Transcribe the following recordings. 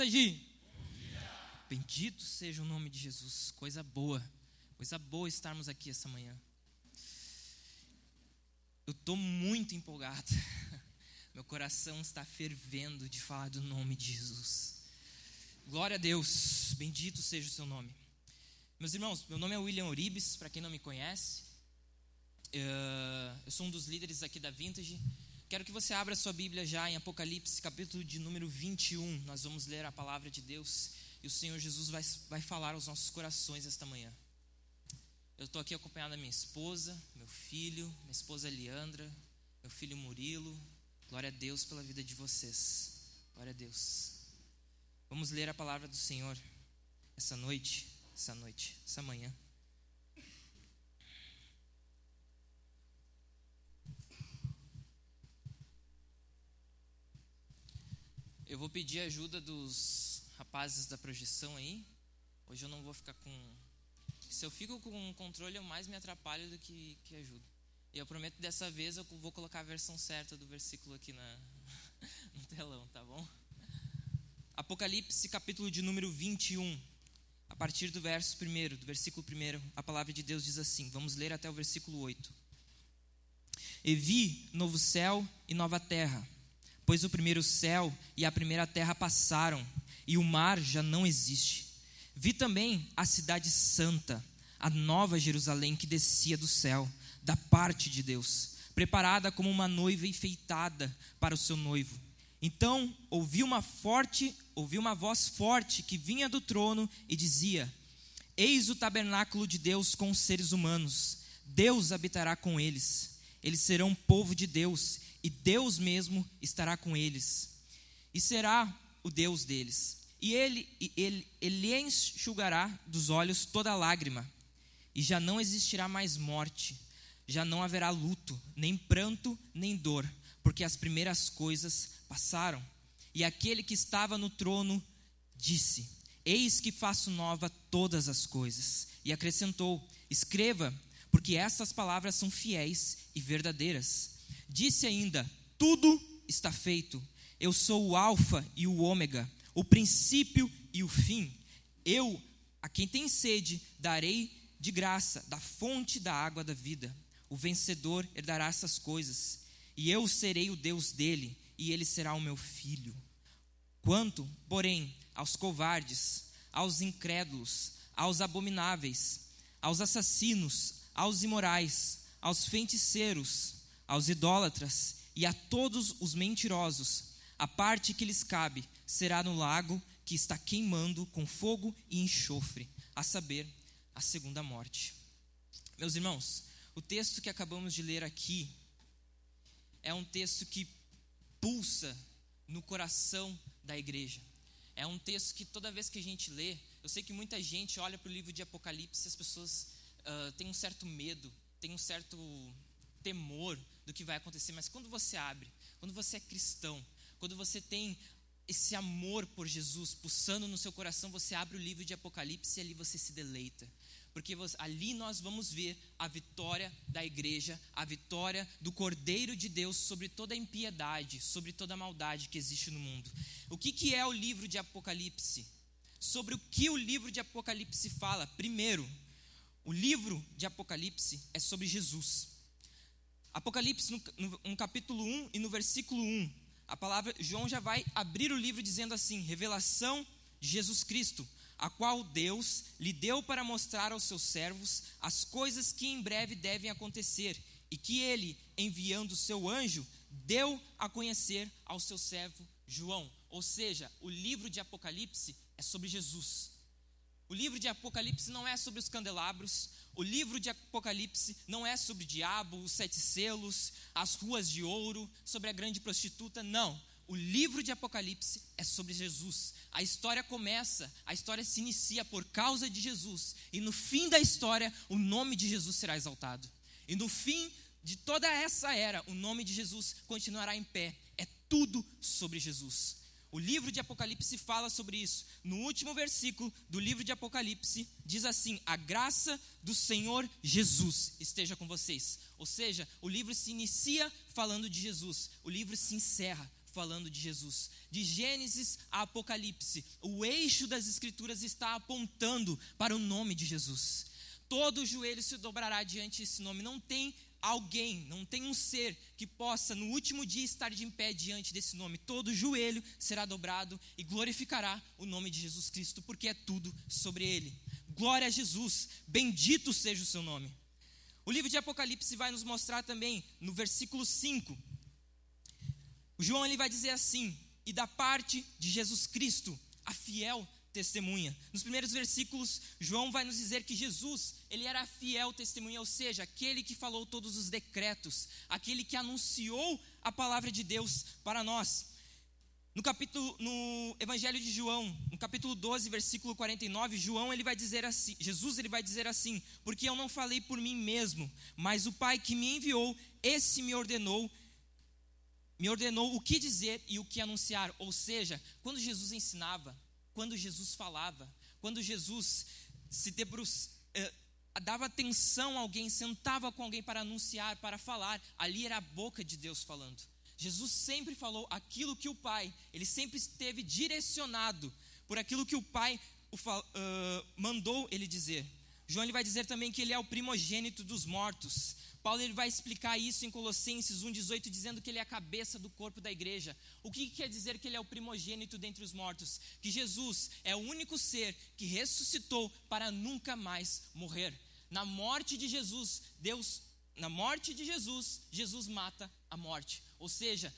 Bom dia. Bendito seja o nome de Jesus. Coisa boa. Coisa boa estarmos aqui essa manhã. Eu estou muito empolgado. Meu coração está fervendo de falar do nome de Jesus. Glória a Deus. Bendito seja o seu nome. Meus irmãos, meu nome é William Oribes, para quem não me conhece. Eh, eu sou um dos líderes aqui da Vintage. Quero que você abra sua Bíblia já em Apocalipse, capítulo de número 21. Nós vamos ler a palavra de Deus e o Senhor Jesus vai, vai falar aos nossos corações esta manhã. Eu estou aqui acompanhado da minha esposa, meu filho, minha esposa Leandra, meu filho Murilo. Glória a Deus pela vida de vocês. Glória a Deus. Vamos ler a palavra do Senhor essa noite, essa noite, essa manhã. Eu vou pedir ajuda dos rapazes da projeção aí. Hoje eu não vou ficar com. Se eu fico com o controle, eu mais me atrapalho do que, que ajudo. E eu prometo dessa vez eu vou colocar a versão certa do versículo aqui na, no telão, tá bom? Apocalipse, capítulo de número 21. A partir do verso 1, do versículo 1, a palavra de Deus diz assim: vamos ler até o versículo 8. E vi novo céu e nova terra pois o primeiro céu e a primeira terra passaram, e o mar já não existe. Vi também a cidade santa, a nova Jerusalém que descia do céu, da parte de Deus, preparada como uma noiva enfeitada para o seu noivo. Então ouvi uma forte, ouvi uma voz forte que vinha do trono e dizia: Eis o tabernáculo de Deus com os seres humanos. Deus habitará com eles. Eles serão povo de Deus e Deus mesmo estará com eles, e será o Deus deles. E ele, ele, ele enxugará dos olhos toda lágrima, e já não existirá mais morte, já não haverá luto, nem pranto, nem dor, porque as primeiras coisas passaram. E aquele que estava no trono disse: Eis que faço nova todas as coisas. E acrescentou: Escreva, porque estas palavras são fiéis e verdadeiras. Disse ainda: Tudo está feito. Eu sou o Alfa e o Ômega, o princípio e o fim. Eu, a quem tem sede, darei de graça da fonte da água da vida. O vencedor herdará essas coisas, e eu serei o Deus dele, e ele será o meu filho. Quanto, porém, aos covardes, aos incrédulos, aos abomináveis, aos assassinos, aos imorais, aos feiticeiros, aos idólatras e a todos os mentirosos, a parte que lhes cabe será no lago que está queimando com fogo e enxofre, a saber, a segunda morte. Meus irmãos, o texto que acabamos de ler aqui é um texto que pulsa no coração da igreja. É um texto que toda vez que a gente lê, eu sei que muita gente olha para o livro de Apocalipse e as pessoas uh, têm um certo medo, têm um certo temor do que vai acontecer, mas quando você abre, quando você é cristão, quando você tem esse amor por Jesus pulsando no seu coração, você abre o livro de Apocalipse e ali você se deleita. Porque ali nós vamos ver a vitória da igreja, a vitória do Cordeiro de Deus sobre toda a impiedade, sobre toda a maldade que existe no mundo. O que, que é o livro de Apocalipse? Sobre o que o livro de Apocalipse fala? Primeiro, o livro de Apocalipse é sobre Jesus. Apocalipse, no, no, capítulo 1 e no versículo 1, a palavra, João já vai abrir o livro dizendo assim: revelação de Jesus Cristo, a qual Deus lhe deu para mostrar aos seus servos as coisas que em breve devem acontecer, e que ele, enviando o seu anjo, deu a conhecer ao seu servo João. Ou seja, o livro de Apocalipse é sobre Jesus. O livro de Apocalipse não é sobre os candelabros, o livro de Apocalipse não é sobre o diabo, os sete selos, as ruas de ouro, sobre a grande prostituta, não. O livro de Apocalipse é sobre Jesus. A história começa, a história se inicia por causa de Jesus. E no fim da história, o nome de Jesus será exaltado. E no fim de toda essa era, o nome de Jesus continuará em pé. É tudo sobre Jesus. O livro de Apocalipse fala sobre isso. No último versículo do livro de Apocalipse, diz assim: A graça do Senhor Jesus esteja com vocês. Ou seja, o livro se inicia falando de Jesus, o livro se encerra falando de Jesus. De Gênesis a Apocalipse, o eixo das Escrituras está apontando para o nome de Jesus. Todo joelho se dobrará diante desse nome. Não tem alguém, não tem um ser que possa no último dia estar de pé diante desse nome. Todo joelho será dobrado e glorificará o nome de Jesus Cristo, porque é tudo sobre ele. Glória a Jesus, bendito seja o seu nome. O livro de Apocalipse vai nos mostrar também, no versículo 5, o João ele vai dizer assim: e da parte de Jesus Cristo, a fiel testemunha. Nos primeiros versículos, João vai nos dizer que Jesus, ele era fiel testemunha, ou seja, aquele que falou todos os decretos, aquele que anunciou a palavra de Deus para nós. No capítulo no Evangelho de João, no capítulo 12, versículo 49, João ele vai dizer assim, Jesus ele vai dizer assim: "Porque eu não falei por mim mesmo, mas o Pai que me enviou, esse me ordenou me ordenou o que dizer e o que anunciar. Ou seja, quando Jesus ensinava, quando Jesus falava, quando Jesus se debruçava, eh, dava atenção a alguém, sentava com alguém para anunciar, para falar, ali era a boca de Deus falando. Jesus sempre falou aquilo que o Pai, ele sempre esteve direcionado por aquilo que o Pai o, uh, mandou ele dizer. João ele vai dizer também que ele é o primogênito dos mortos. Paulo ele vai explicar isso em Colossenses 1,18, dizendo que ele é a cabeça do corpo da igreja. O que, que quer dizer que ele é o primogênito dentre os mortos? Que Jesus é o único ser que ressuscitou para nunca mais morrer. Na morte de Jesus, Deus, na morte de Jesus, Jesus mata a morte. Ou seja,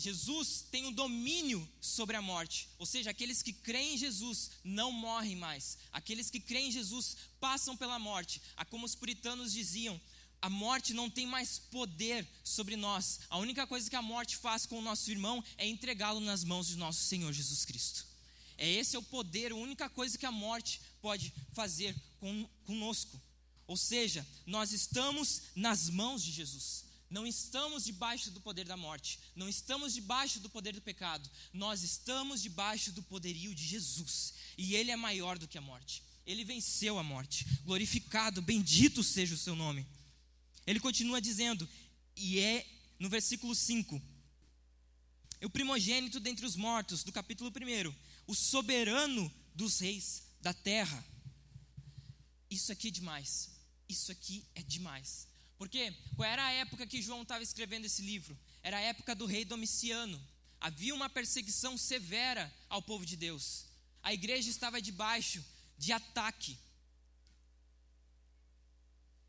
Jesus tem o domínio sobre a morte. Ou seja, aqueles que creem em Jesus não morrem mais. Aqueles que creem em Jesus passam pela morte. A como os puritanos diziam, a morte não tem mais poder sobre nós. A única coisa que a morte faz com o nosso irmão é entregá-lo nas mãos de nosso Senhor Jesus Cristo. É esse é o poder, a única coisa que a morte pode fazer com, conosco. Ou seja, nós estamos nas mãos de Jesus. Não estamos debaixo do poder da morte, não estamos debaixo do poder do pecado, nós estamos debaixo do poderio de Jesus, e Ele é maior do que a morte, Ele venceu a morte, glorificado, bendito seja o seu nome. Ele continua dizendo, e é no versículo 5: o primogênito dentre os mortos, do capítulo 1, o soberano dos reis da terra. Isso aqui é demais. Isso aqui é demais. Porque qual era a época que João estava escrevendo esse livro? Era a época do rei Domiciano. Havia uma perseguição severa ao povo de Deus. A igreja estava debaixo de ataque.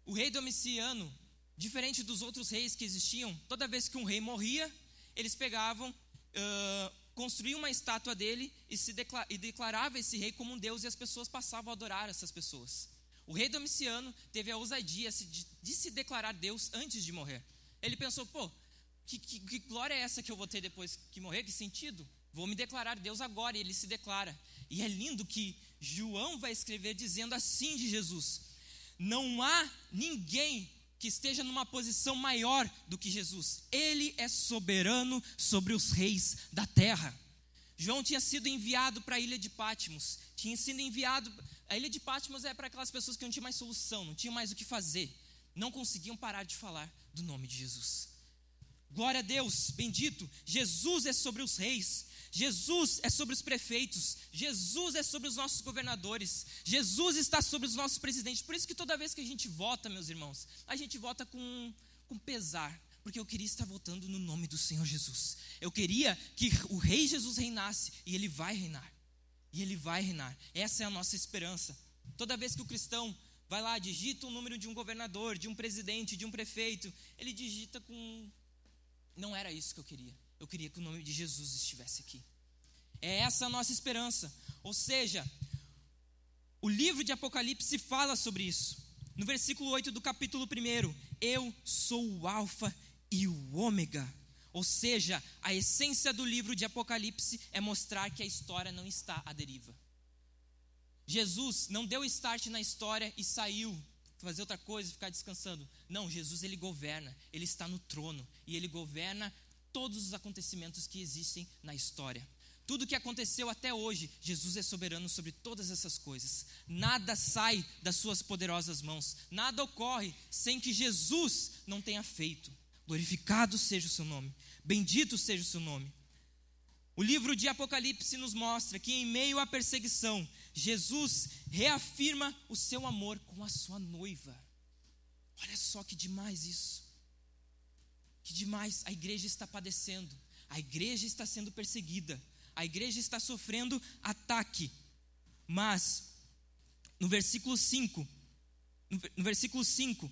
O rei Domiciano Diferente dos outros reis que existiam, toda vez que um rei morria, eles pegavam, uh, construíam uma estátua dele e, se declara, e declarava esse rei como um deus e as pessoas passavam a adorar essas pessoas. O rei Domiciano teve a ousadia de, se declarar Deus antes de morrer. Ele pensou, pô, que, que, que, glória é essa que eu vou ter depois que morrer? Que sentido? Vou me declarar Deus agora. E ele se declara. E é lindo que João vai escrever dizendo assim de Jesus: Não há ninguém que esteja numa posição maior do que Jesus. Ele é soberano sobre os reis da terra. João tinha sido enviado para a ilha de Patmos. Tinha sido enviado. A ilha de Patmos é para aquelas pessoas que não tinham mais solução, não tinham mais o que fazer. Não conseguiam parar de falar do nome de Jesus. Glória a Deus, bendito. Jesus é sobre os reis. Jesus é sobre os prefeitos, Jesus é sobre os nossos governadores, Jesus está sobre os nossos presidentes. Por isso que toda vez que a gente vota, meus irmãos, a gente vota com, com pesar, porque eu queria estar votando no nome do Senhor Jesus. Eu queria que o Rei Jesus reinasse e ele vai reinar. E ele vai reinar. Essa é a nossa esperança. Toda vez que o cristão vai lá, digita o número de um governador, de um presidente, de um prefeito, ele digita com. Não era isso que eu queria. Eu queria que o nome de Jesus estivesse aqui. É essa a nossa esperança. Ou seja, o livro de Apocalipse fala sobre isso. No versículo 8 do capítulo 1, eu sou o Alfa e o Ômega. Ou seja, a essência do livro de Apocalipse é mostrar que a história não está à deriva. Jesus não deu start na história e saiu fazer outra coisa, ficar descansando. Não, Jesus ele governa, ele está no trono e ele governa todos os acontecimentos que existem na história. Tudo que aconteceu até hoje, Jesus é soberano sobre todas essas coisas. Nada sai das suas poderosas mãos, nada ocorre sem que Jesus não tenha feito. Glorificado seja o seu nome. Bendito seja o seu nome. O livro de Apocalipse nos mostra que, em meio à perseguição, Jesus reafirma o seu amor com a sua noiva. Olha só que demais isso. Que demais. A igreja está padecendo, a igreja está sendo perseguida, a igreja está sofrendo ataque. Mas, no versículo 5, no versículo 5,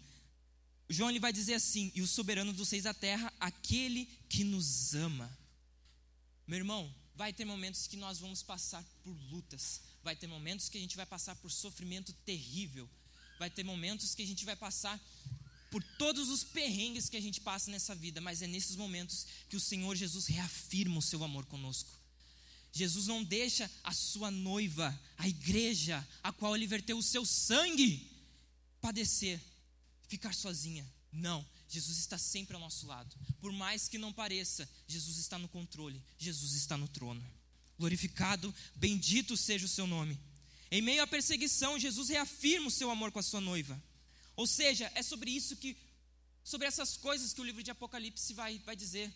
João ele vai dizer assim: E o soberano dos seis da terra, aquele que nos ama. Meu irmão, vai ter momentos que nós vamos passar por lutas, vai ter momentos que a gente vai passar por sofrimento terrível, vai ter momentos que a gente vai passar por todos os perrengues que a gente passa nessa vida, mas é nesses momentos que o Senhor Jesus reafirma o seu amor conosco. Jesus não deixa a sua noiva, a igreja, a qual ele verteu o seu sangue, padecer, ficar sozinha. Não, Jesus está sempre ao nosso lado. Por mais que não pareça, Jesus está no controle, Jesus está no trono. Glorificado, bendito seja o seu nome. Em meio à perseguição, Jesus reafirma o seu amor com a sua noiva. Ou seja, é sobre isso que, sobre essas coisas que o livro de Apocalipse vai, vai dizer.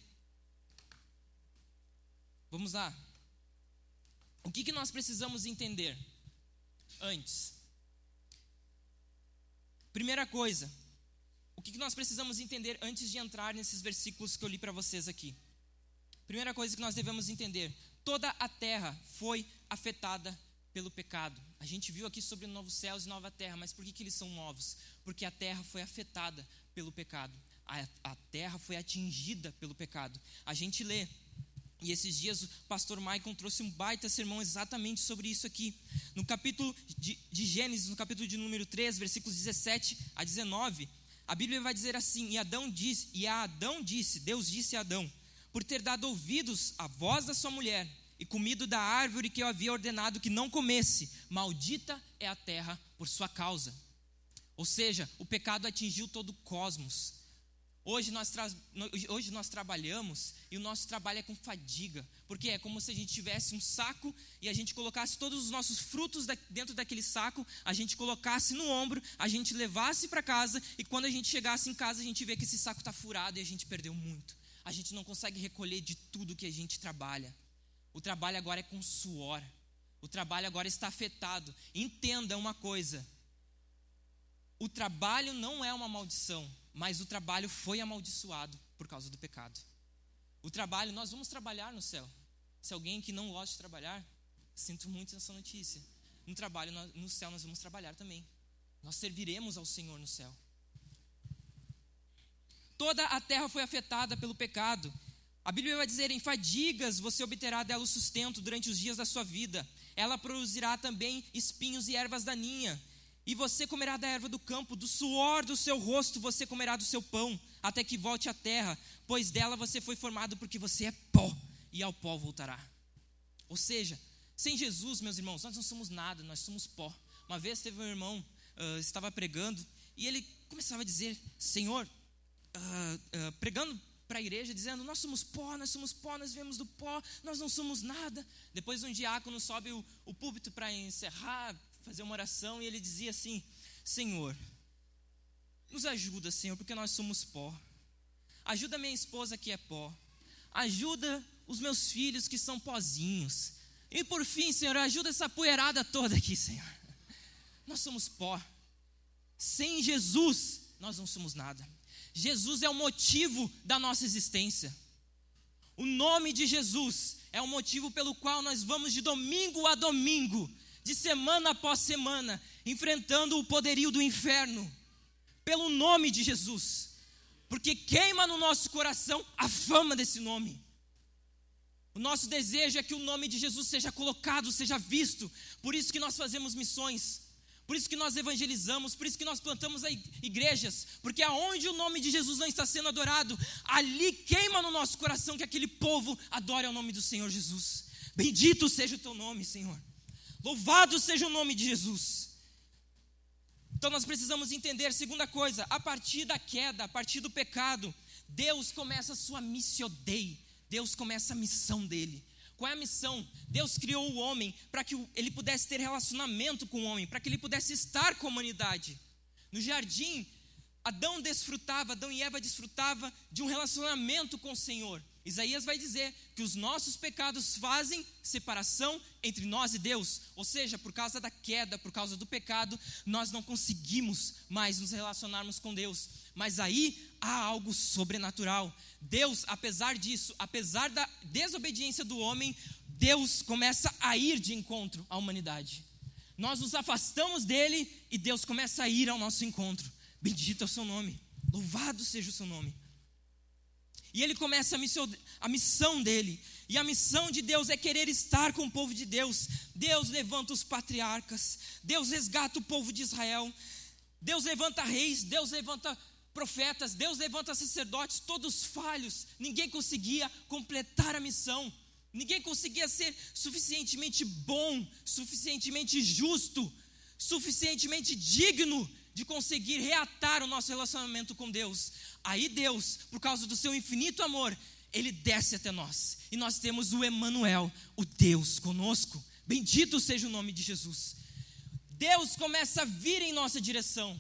Vamos lá. O que, que nós precisamos entender antes? Primeira coisa, o que nós precisamos entender antes de entrar nesses versículos que eu li para vocês aqui? Primeira coisa que nós devemos entender: toda a terra foi afetada pelo pecado. A gente viu aqui sobre novos céus e nova terra, mas por que, que eles são novos? Porque a terra foi afetada pelo pecado. A, a terra foi atingida pelo pecado. A gente lê e esses dias o pastor Maicon trouxe um baita sermão exatamente sobre isso aqui. No capítulo de, de, Gênesis, no capítulo de número 3, versículos 17 a 19, a Bíblia vai dizer assim: E Adão disse, e a Adão disse, Deus disse a Adão, por ter dado ouvidos à voz da sua mulher e comido da árvore que eu havia ordenado que não comesse, maldita é a terra por sua causa. Ou seja, o pecado atingiu todo o cosmos. Hoje nós, hoje nós trabalhamos e o nosso trabalho é com fadiga, porque é como se a gente tivesse um saco e a gente colocasse todos os nossos frutos dentro daquele saco, a gente colocasse no ombro, a gente levasse para casa e quando a gente chegasse em casa a gente vê que esse saco está furado e a gente perdeu muito. A gente não consegue recolher de tudo que a gente trabalha. O trabalho agora é com suor. O trabalho agora está afetado. Entenda uma coisa: o trabalho não é uma maldição mas o trabalho foi amaldiçoado por causa do pecado. O trabalho, nós vamos trabalhar no céu. Se alguém que não gosta de trabalhar, sinto muito essa notícia. No trabalho, no céu, nós vamos trabalhar também. Nós serviremos ao Senhor no céu. Toda a terra foi afetada pelo pecado. A Bíblia vai dizer: em fadigas você obterá dela o sustento durante os dias da sua vida. Ela produzirá também espinhos e ervas daninha e você comerá da erva do campo, do suor do seu rosto você comerá do seu pão, até que volte à terra, pois dela você foi formado porque você é pó, e ao pó voltará. Ou seja, sem Jesus, meus irmãos, nós não somos nada, nós somos pó. Uma vez teve um irmão, uh, estava pregando, e ele começava a dizer: Senhor, uh, uh, pregando para a igreja, dizendo: Nós somos pó, nós somos pó, nós viemos do pó, nós não somos nada. Depois um diácono sobe o, o púlpito para encerrar, fazer uma oração e ele dizia assim: Senhor, nos ajuda, Senhor, porque nós somos pó. Ajuda minha esposa que é pó. Ajuda os meus filhos que são pozinhos. E por fim, Senhor, ajuda essa poeirada toda aqui, Senhor. Nós somos pó. Sem Jesus, nós não somos nada. Jesus é o motivo da nossa existência. O nome de Jesus é o motivo pelo qual nós vamos de domingo a domingo de semana após semana, enfrentando o poderio do inferno, pelo nome de Jesus, porque queima no nosso coração a fama desse nome. O nosso desejo é que o nome de Jesus seja colocado, seja visto, por isso que nós fazemos missões, por isso que nós evangelizamos, por isso que nós plantamos igrejas, porque aonde o nome de Jesus não está sendo adorado, ali queima no nosso coração que aquele povo adore ao nome do Senhor Jesus. Bendito seja o teu nome, Senhor. Louvado seja o nome de Jesus. Então nós precisamos entender, segunda coisa, a partir da queda, a partir do pecado, Deus começa a sua missio dei. Deus começa a missão dele. Qual é a missão? Deus criou o homem para que ele pudesse ter relacionamento com o homem, para que ele pudesse estar com a humanidade. No jardim, Adão desfrutava, Adão e Eva desfrutavam de um relacionamento com o Senhor. Isaías vai dizer que os nossos pecados fazem separação entre nós e Deus, ou seja, por causa da queda, por causa do pecado, nós não conseguimos mais nos relacionarmos com Deus. Mas aí há algo sobrenatural. Deus, apesar disso, apesar da desobediência do homem, Deus começa a ir de encontro à humanidade. Nós nos afastamos dele e Deus começa a ir ao nosso encontro. Bendito é o seu nome, louvado seja o seu nome. E ele começa a missão, a missão dele. E a missão de Deus é querer estar com o povo de Deus. Deus levanta os patriarcas, Deus resgata o povo de Israel, Deus levanta reis, Deus levanta profetas, Deus levanta sacerdotes, todos falhos. Ninguém conseguia completar a missão. Ninguém conseguia ser suficientemente bom, suficientemente justo, suficientemente digno de conseguir reatar o nosso relacionamento com Deus. Aí Deus, por causa do seu infinito amor, ele desce até nós. E nós temos o Emanuel, o Deus conosco. Bendito seja o nome de Jesus. Deus começa a vir em nossa direção.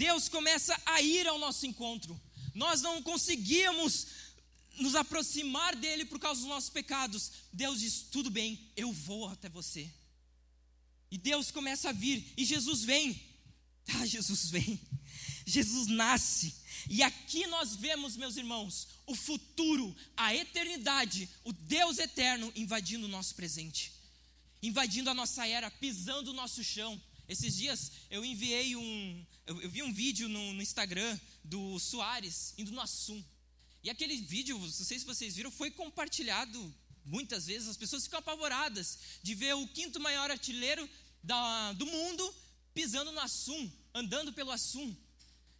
Deus começa a ir ao nosso encontro. Nós não conseguíamos nos aproximar dele por causa dos nossos pecados, Deus diz: tudo bem, eu vou até você. E Deus começa a vir, e Jesus vem. Ah, Jesus vem. Jesus nasce. E aqui nós vemos, meus irmãos, o futuro, a eternidade, o Deus eterno invadindo o nosso presente, invadindo a nossa era, pisando o nosso chão. Esses dias eu enviei um, eu, eu vi um vídeo no, no Instagram do Soares indo no Assum. E aquele vídeo, não sei se vocês viram, foi compartilhado muitas vezes. As pessoas ficam apavoradas de ver o quinto maior artilheiro da, do mundo pisando no Assum, andando pelo Assum.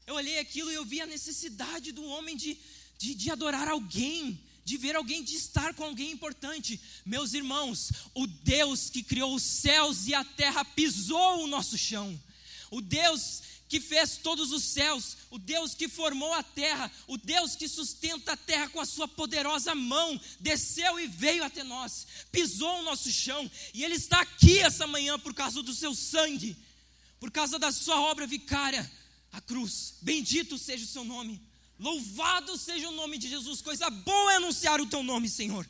Eu olhei aquilo e eu vi a necessidade do homem de, de, de adorar alguém, de ver alguém, de estar com alguém importante. Meus irmãos, o Deus que criou os céus e a terra pisou o nosso chão. O Deus que fez todos os céus, o Deus que formou a terra, o Deus que sustenta a terra com a sua poderosa mão, desceu e veio até nós, pisou o nosso chão, e Ele está aqui essa manhã por causa do seu sangue, por causa da sua obra vicária, a cruz. Bendito seja o seu nome, louvado seja o nome de Jesus, coisa boa é anunciar o teu nome, Senhor.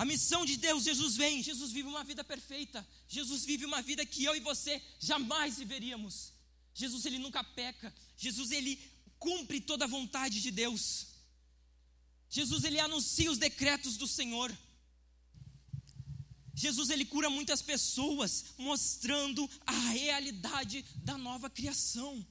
A missão de Deus, Jesus vem, Jesus vive uma vida perfeita. Jesus vive uma vida que eu e você jamais viveríamos. Jesus ele nunca peca. Jesus ele cumpre toda a vontade de Deus. Jesus ele anuncia os decretos do Senhor. Jesus ele cura muitas pessoas, mostrando a realidade da nova criação.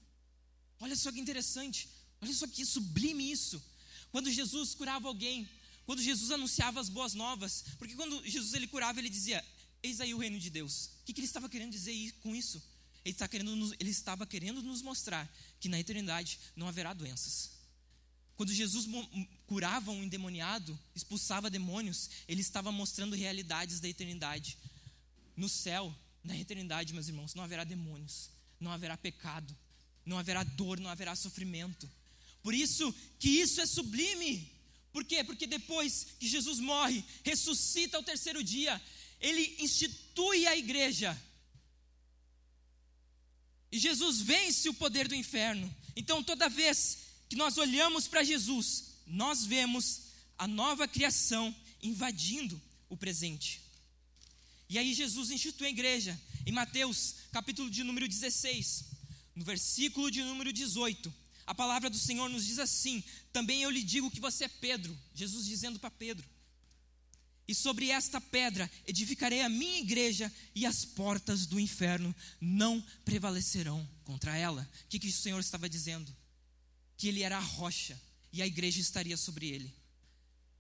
Olha só que interessante. Olha só que sublime isso. Quando Jesus curava alguém, quando Jesus anunciava as boas novas, porque quando Jesus ele curava, ele dizia: Eis aí o reino de Deus. O que, que ele estava querendo dizer com isso? Ele, está querendo nos, ele estava querendo nos mostrar que na eternidade não haverá doenças. Quando Jesus curava um endemoniado, expulsava demônios, ele estava mostrando realidades da eternidade. No céu, na eternidade, meus irmãos, não haverá demônios, não haverá pecado, não haverá dor, não haverá sofrimento. Por isso que isso é sublime. Por quê? Porque depois que Jesus morre, ressuscita ao terceiro dia, ele institui a igreja. E Jesus vence o poder do inferno. Então, toda vez que nós olhamos para Jesus, nós vemos a nova criação invadindo o presente. E aí Jesus institui a igreja. Em Mateus, capítulo de número 16, no versículo de número 18, a palavra do Senhor nos diz assim: Também eu lhe digo que você é Pedro, Jesus dizendo para Pedro. E sobre esta pedra edificarei a minha igreja, e as portas do inferno não prevalecerão contra ela. O que, que o Senhor estava dizendo? Que ele era a rocha e a igreja estaria sobre ele.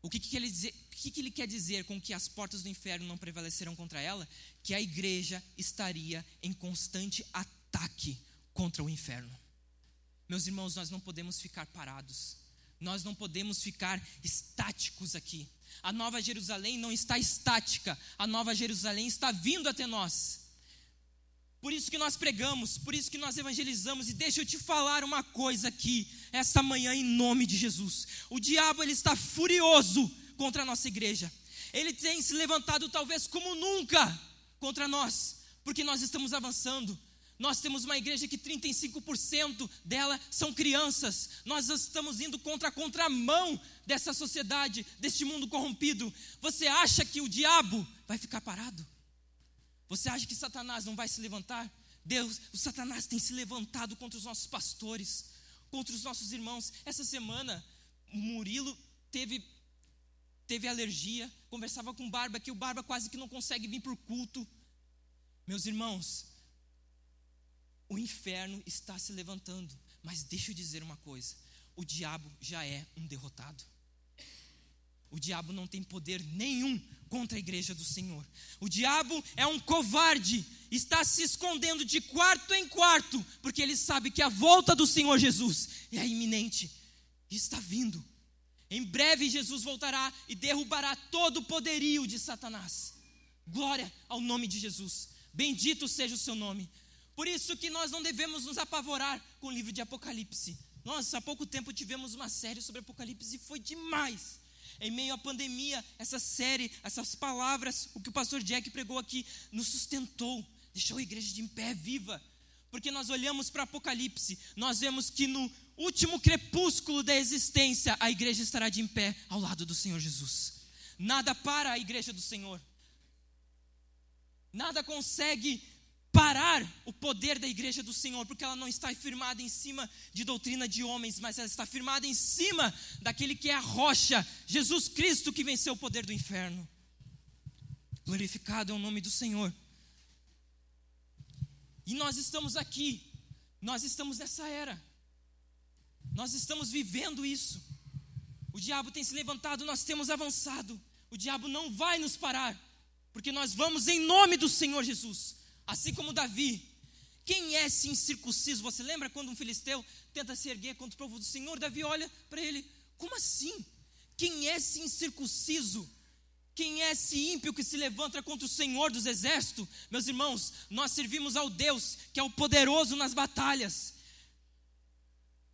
O que, que, ele, dizer, o que, que ele quer dizer com que as portas do inferno não prevalecerão contra ela? Que a igreja estaria em constante ataque contra o inferno. Meus irmãos, nós não podemos ficar parados. Nós não podemos ficar estáticos aqui. A Nova Jerusalém não está estática. A Nova Jerusalém está vindo até nós. Por isso que nós pregamos, por isso que nós evangelizamos. E deixa eu te falar uma coisa aqui, esta manhã, em nome de Jesus. O diabo ele está furioso contra a nossa igreja. Ele tem se levantado talvez como nunca contra nós, porque nós estamos avançando, Nós temos uma igreja que 35% dela são crianças. Nós estamos indo contra a contramão dessa sociedade, deste mundo corrompido. Você acha que o diabo vai ficar parado? Você acha que Satanás não vai se levantar? Deus, o Satanás tem se levantado contra os nossos pastores, contra os nossos irmãos. Essa semana, Murilo teve teve alergia, conversava com o Barba que o Barba quase que não consegue vir para o culto. Meus irmãos, o inferno está se levantando. Mas deixa eu dizer uma coisa: o diabo já é um derrotado. O diabo não tem poder nenhum contra a igreja do Senhor. O diabo é um covarde, está se escondendo de quarto em quarto, porque ele sabe que a volta do Senhor Jesus é iminente está vindo. Em breve Jesus voltará e derrubará todo o poderio de Satanás. Glória ao nome de Jesus. Bendito seja o seu nome. Por isso que nós não devemos nos apavorar com o livro de Apocalipse. Nós, há pouco tempo, tivemos uma série sobre Apocalipse e foi demais. Em meio à pandemia, essa série, essas palavras, o que o pastor Jack pregou aqui, nos sustentou, deixou a igreja de em pé viva. Porque nós olhamos para Apocalipse, nós vemos que no último crepúsculo da existência, a igreja estará de em pé ao lado do Senhor Jesus. Nada para a igreja do Senhor. Nada consegue parar o poder da igreja do Senhor, porque ela não está firmada em cima de doutrina de homens, mas ela está firmada em cima daquele que é a rocha, Jesus Cristo que venceu o poder do inferno. Glorificado é o nome do Senhor. E nós estamos aqui, nós estamos nessa era, nós estamos vivendo isso. O diabo tem se levantado, nós temos avançado. O diabo não vai nos parar, porque nós vamos em nome do Senhor Jesus. Assim como Davi. Quem é esse incircunciso? Você lembra quando um filisteu tenta se erguer contra o povo do Senhor? Davi olha para ele: Como assim? Quem é esse incircunciso? Quem é esse ímpio que se levanta contra o Senhor dos exércitos? Meus irmãos, nós servimos ao Deus que é o poderoso nas batalhas.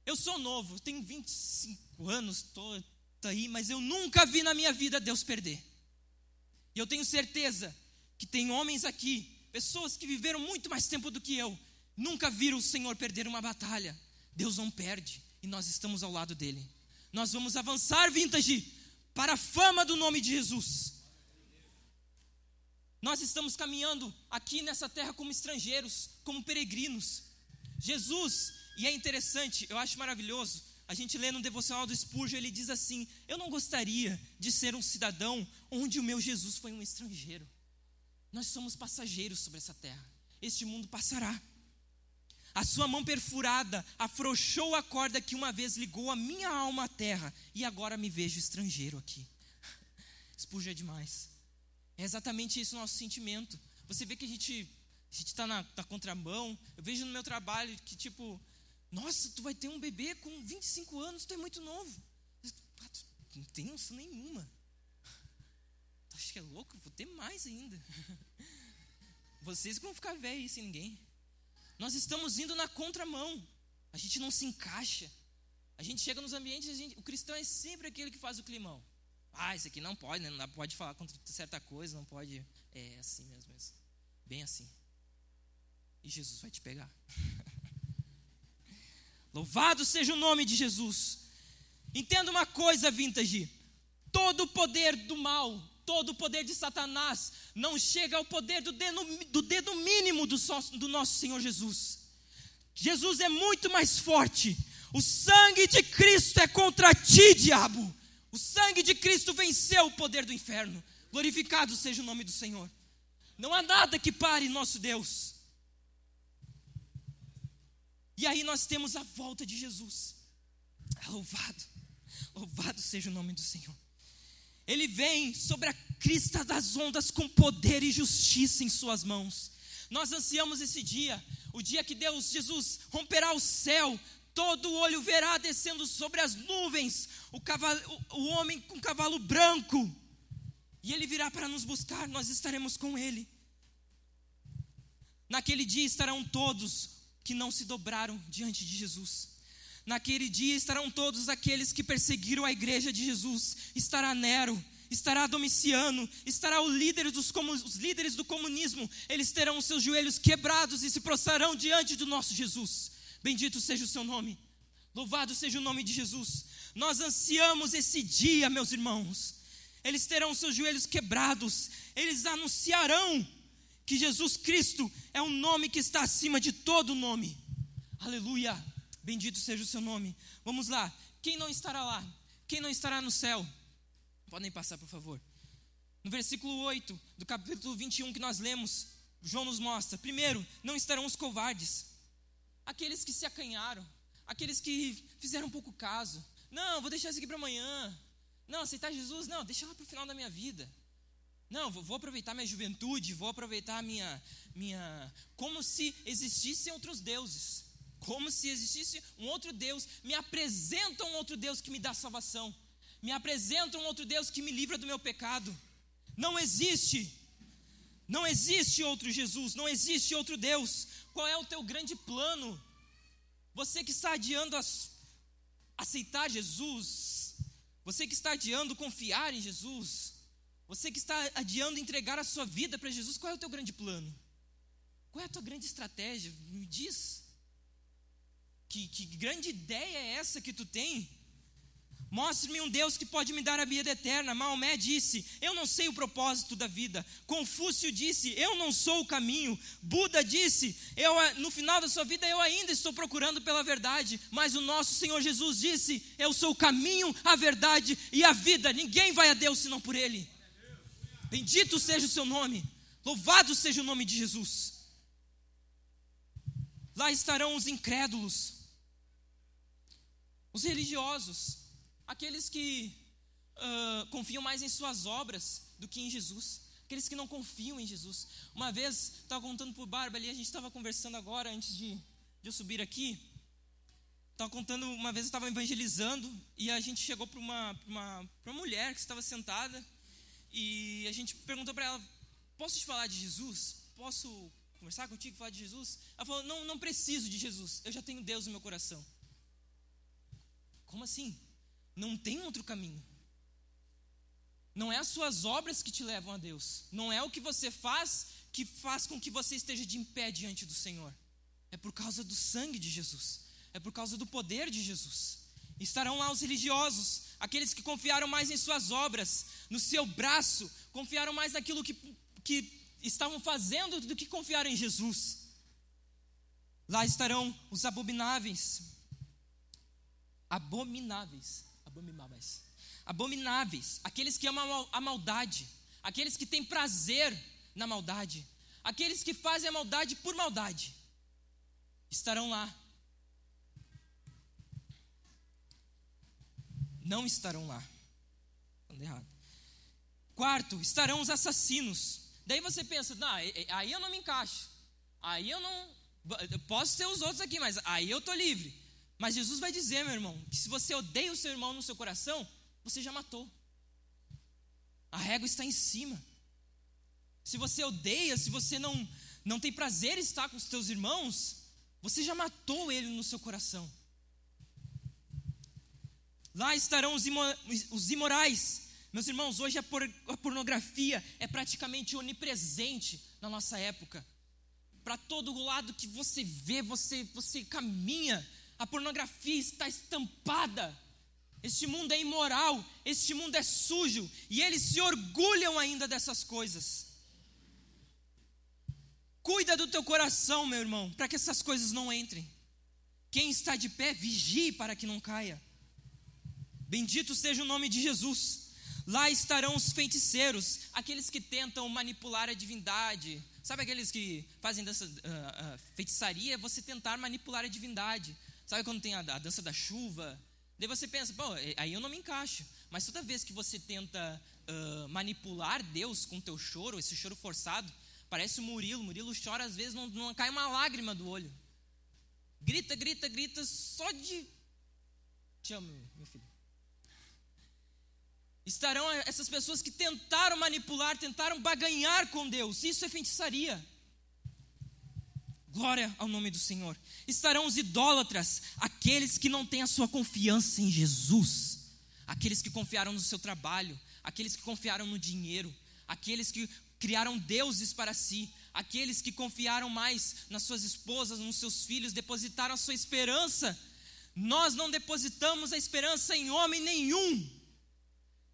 Eu sou novo, tenho 25 anos, estou aí, mas eu nunca vi na minha vida Deus perder. E eu tenho certeza que tem homens aqui Pessoas que viveram muito mais tempo do que eu, nunca viram o Senhor perder uma batalha. Deus não perde e nós estamos ao lado dele. Nós vamos avançar, vintage, para a fama do nome de Jesus. Nós estamos caminhando aqui nessa terra como estrangeiros, como peregrinos. Jesus, e é interessante, eu acho maravilhoso, a gente lê no devocional do Spurgeon, ele diz assim: Eu não gostaria de ser um cidadão onde o meu Jesus foi um estrangeiro. Nós somos passageiros sobre essa terra. Este mundo passará. A sua mão perfurada afrouxou a corda que uma vez ligou a minha alma à terra, e agora me vejo estrangeiro aqui. Expurja é demais. É exatamente isso o nosso sentimento. Você vê que a gente a gente está na, na contramão. Eu vejo no meu trabalho que, tipo, nossa, tu vai ter um bebê com 25 anos, tu é muito novo. Não tem noção nenhuma. Acho que é louco, vou ter mais ainda. Vocês vão ficar velhos sem ninguém. Nós estamos indo na contramão. A gente não se encaixa. A gente chega nos ambientes, gente, o cristão é sempre aquele que faz o climão. Ah, isso aqui não pode, né? não pode falar contra certa coisa, não pode. É assim mesmo, mesmo. Bem assim. E Jesus vai te pegar. Louvado seja o nome de Jesus. Entenda uma coisa, vintage. Todo o poder do mal todo o poder de Satanás não chega ao poder do dedo, do dedo mínimo do, do nosso Senhor Jesus. Jesus é muito mais forte. O sangue de Cristo é contra ti, diabo. O sangue de Cristo venceu o poder do inferno. Glorificado seja o nome do Senhor. Não há nada que pare nosso Deus. E aí nós temos a volta de Jesus. Louvado, louvado seja o nome do Senhor. Ele vem sobre a crista das ondas com poder e justiça em suas mãos. Nós ansiamos esse dia, o dia que Deus, Jesus, romperá o céu, todo o olho verá descendo sobre as nuvens o, cavalo, o homem com cavalo branco, e ele virá para nos buscar, nós estaremos com ele. Naquele dia estarão todos que não se dobraram diante de Jesus. Naquele dia estarão todos aqueles que perseguiram a igreja de Jesus. Estará Nero, estará Domiciano, estará o líder dos, os líderes do comunismo, eles terão os seus joelhos quebrados e se prostrarão diante do nosso Jesus. Bendito seja o seu nome, louvado seja o nome de Jesus. Nós ansiamos esse dia, meus irmãos. Eles terão os seus joelhos quebrados, eles anunciarão que Jesus Cristo é o nome que está acima de todo nome. Aleluia! Bendito seja o seu nome. Vamos lá. Quem não estará lá? Quem não estará no céu? Podem passar, por favor. No versículo 8 do capítulo 21 que nós lemos, João nos mostra: primeiro, não estarão os covardes, aqueles que se acanharam, aqueles que fizeram pouco caso. Não, vou deixar isso aqui para amanhã. Não, aceitar Jesus, não, deixa lá para o final da minha vida. Não, vou aproveitar minha juventude, vou aproveitar minha, minha. Como se existissem outros deuses. Como se existisse um outro Deus. Me apresenta um outro Deus que me dá salvação me apresenta um outro Deus que me livra do meu pecado. Não existe. Não existe outro Jesus, não existe outro Deus. Qual é o teu grande plano? Você que está adiando as, aceitar Jesus, você que está adiando confiar em Jesus, você que está adiando entregar a sua vida para Jesus, qual é o teu grande plano? Qual é a tua grande estratégia? Me diz. Que, que grande ideia é essa que tu tem? Mostre-me um Deus que pode me dar a vida eterna. Maomé disse: Eu não sei o propósito da vida. Confúcio disse: Eu não sou o caminho. Buda disse: eu, No final da sua vida eu ainda estou procurando pela verdade. Mas o nosso Senhor Jesus disse: Eu sou o caminho, a verdade e a vida. Ninguém vai a Deus senão por Ele. Bendito seja o seu nome. Louvado seja o nome de Jesus. Lá estarão os incrédulos, os religiosos Aqueles que uh, confiam mais em suas obras do que em Jesus. Aqueles que não confiam em Jesus. Uma vez, estava contando para o Barba ali, a gente estava conversando agora, antes de, de eu subir aqui. Estava contando, uma vez eu estava evangelizando e a gente chegou para uma, uma, uma mulher que estava sentada e a gente perguntou para ela: Posso te falar de Jesus? Posso conversar contigo, falar de Jesus? Ela falou: Não, não preciso de Jesus, eu já tenho Deus no meu coração. Como assim? Não tem outro caminho. Não é as suas obras que te levam a Deus. Não é o que você faz que faz com que você esteja de pé diante do Senhor. É por causa do sangue de Jesus. É por causa do poder de Jesus. Estarão lá os religiosos, aqueles que confiaram mais em suas obras, no seu braço, confiaram mais naquilo que, que estavam fazendo do que confiaram em Jesus. Lá estarão os abomináveis. Abomináveis abomináveis. Abomináveis, aqueles que amam a maldade, aqueles que têm prazer na maldade, aqueles que fazem a maldade por maldade, estarão lá. Não estarão lá. Errado. Quarto, estarão os assassinos. Daí você pensa, não, aí eu não me encaixo. Aí eu não. Posso ter os outros aqui, mas aí eu estou livre. Mas Jesus vai dizer, meu irmão, que se você odeia o seu irmão no seu coração, você já matou. A régua está em cima. Se você odeia, se você não, não tem prazer em estar com os teus irmãos, você já matou ele no seu coração. Lá estarão os, imo, os imorais. Meus irmãos, hoje a, por, a pornografia é praticamente onipresente na nossa época. Para todo lado que você vê, você, você caminha, a pornografia está estampada. Este mundo é imoral, este mundo é sujo, e eles se orgulham ainda dessas coisas. Cuida do teu coração, meu irmão, para que essas coisas não entrem. Quem está de pé, vigie para que não caia. Bendito seja o nome de Jesus. Lá estarão os feiticeiros, aqueles que tentam manipular a divindade. Sabe aqueles que fazem dessa uh, uh, feitiçaria? Você tentar manipular a divindade. Sabe quando tem a, a dança da chuva? Daí você pensa, pô, aí eu não me encaixo. Mas toda vez que você tenta uh, manipular Deus com teu choro, esse choro forçado, parece o Murilo. Murilo chora, às vezes não, não cai uma lágrima do olho. Grita, grita, grita, só de. Te amo, meu filho. Estarão essas pessoas que tentaram manipular, tentaram baganhar com Deus. Isso é feitiçaria. Glória ao nome do Senhor. Estarão os idólatras, aqueles que não têm a sua confiança em Jesus, aqueles que confiaram no seu trabalho, aqueles que confiaram no dinheiro, aqueles que criaram deuses para si, aqueles que confiaram mais nas suas esposas, nos seus filhos, depositaram a sua esperança. Nós não depositamos a esperança em homem nenhum.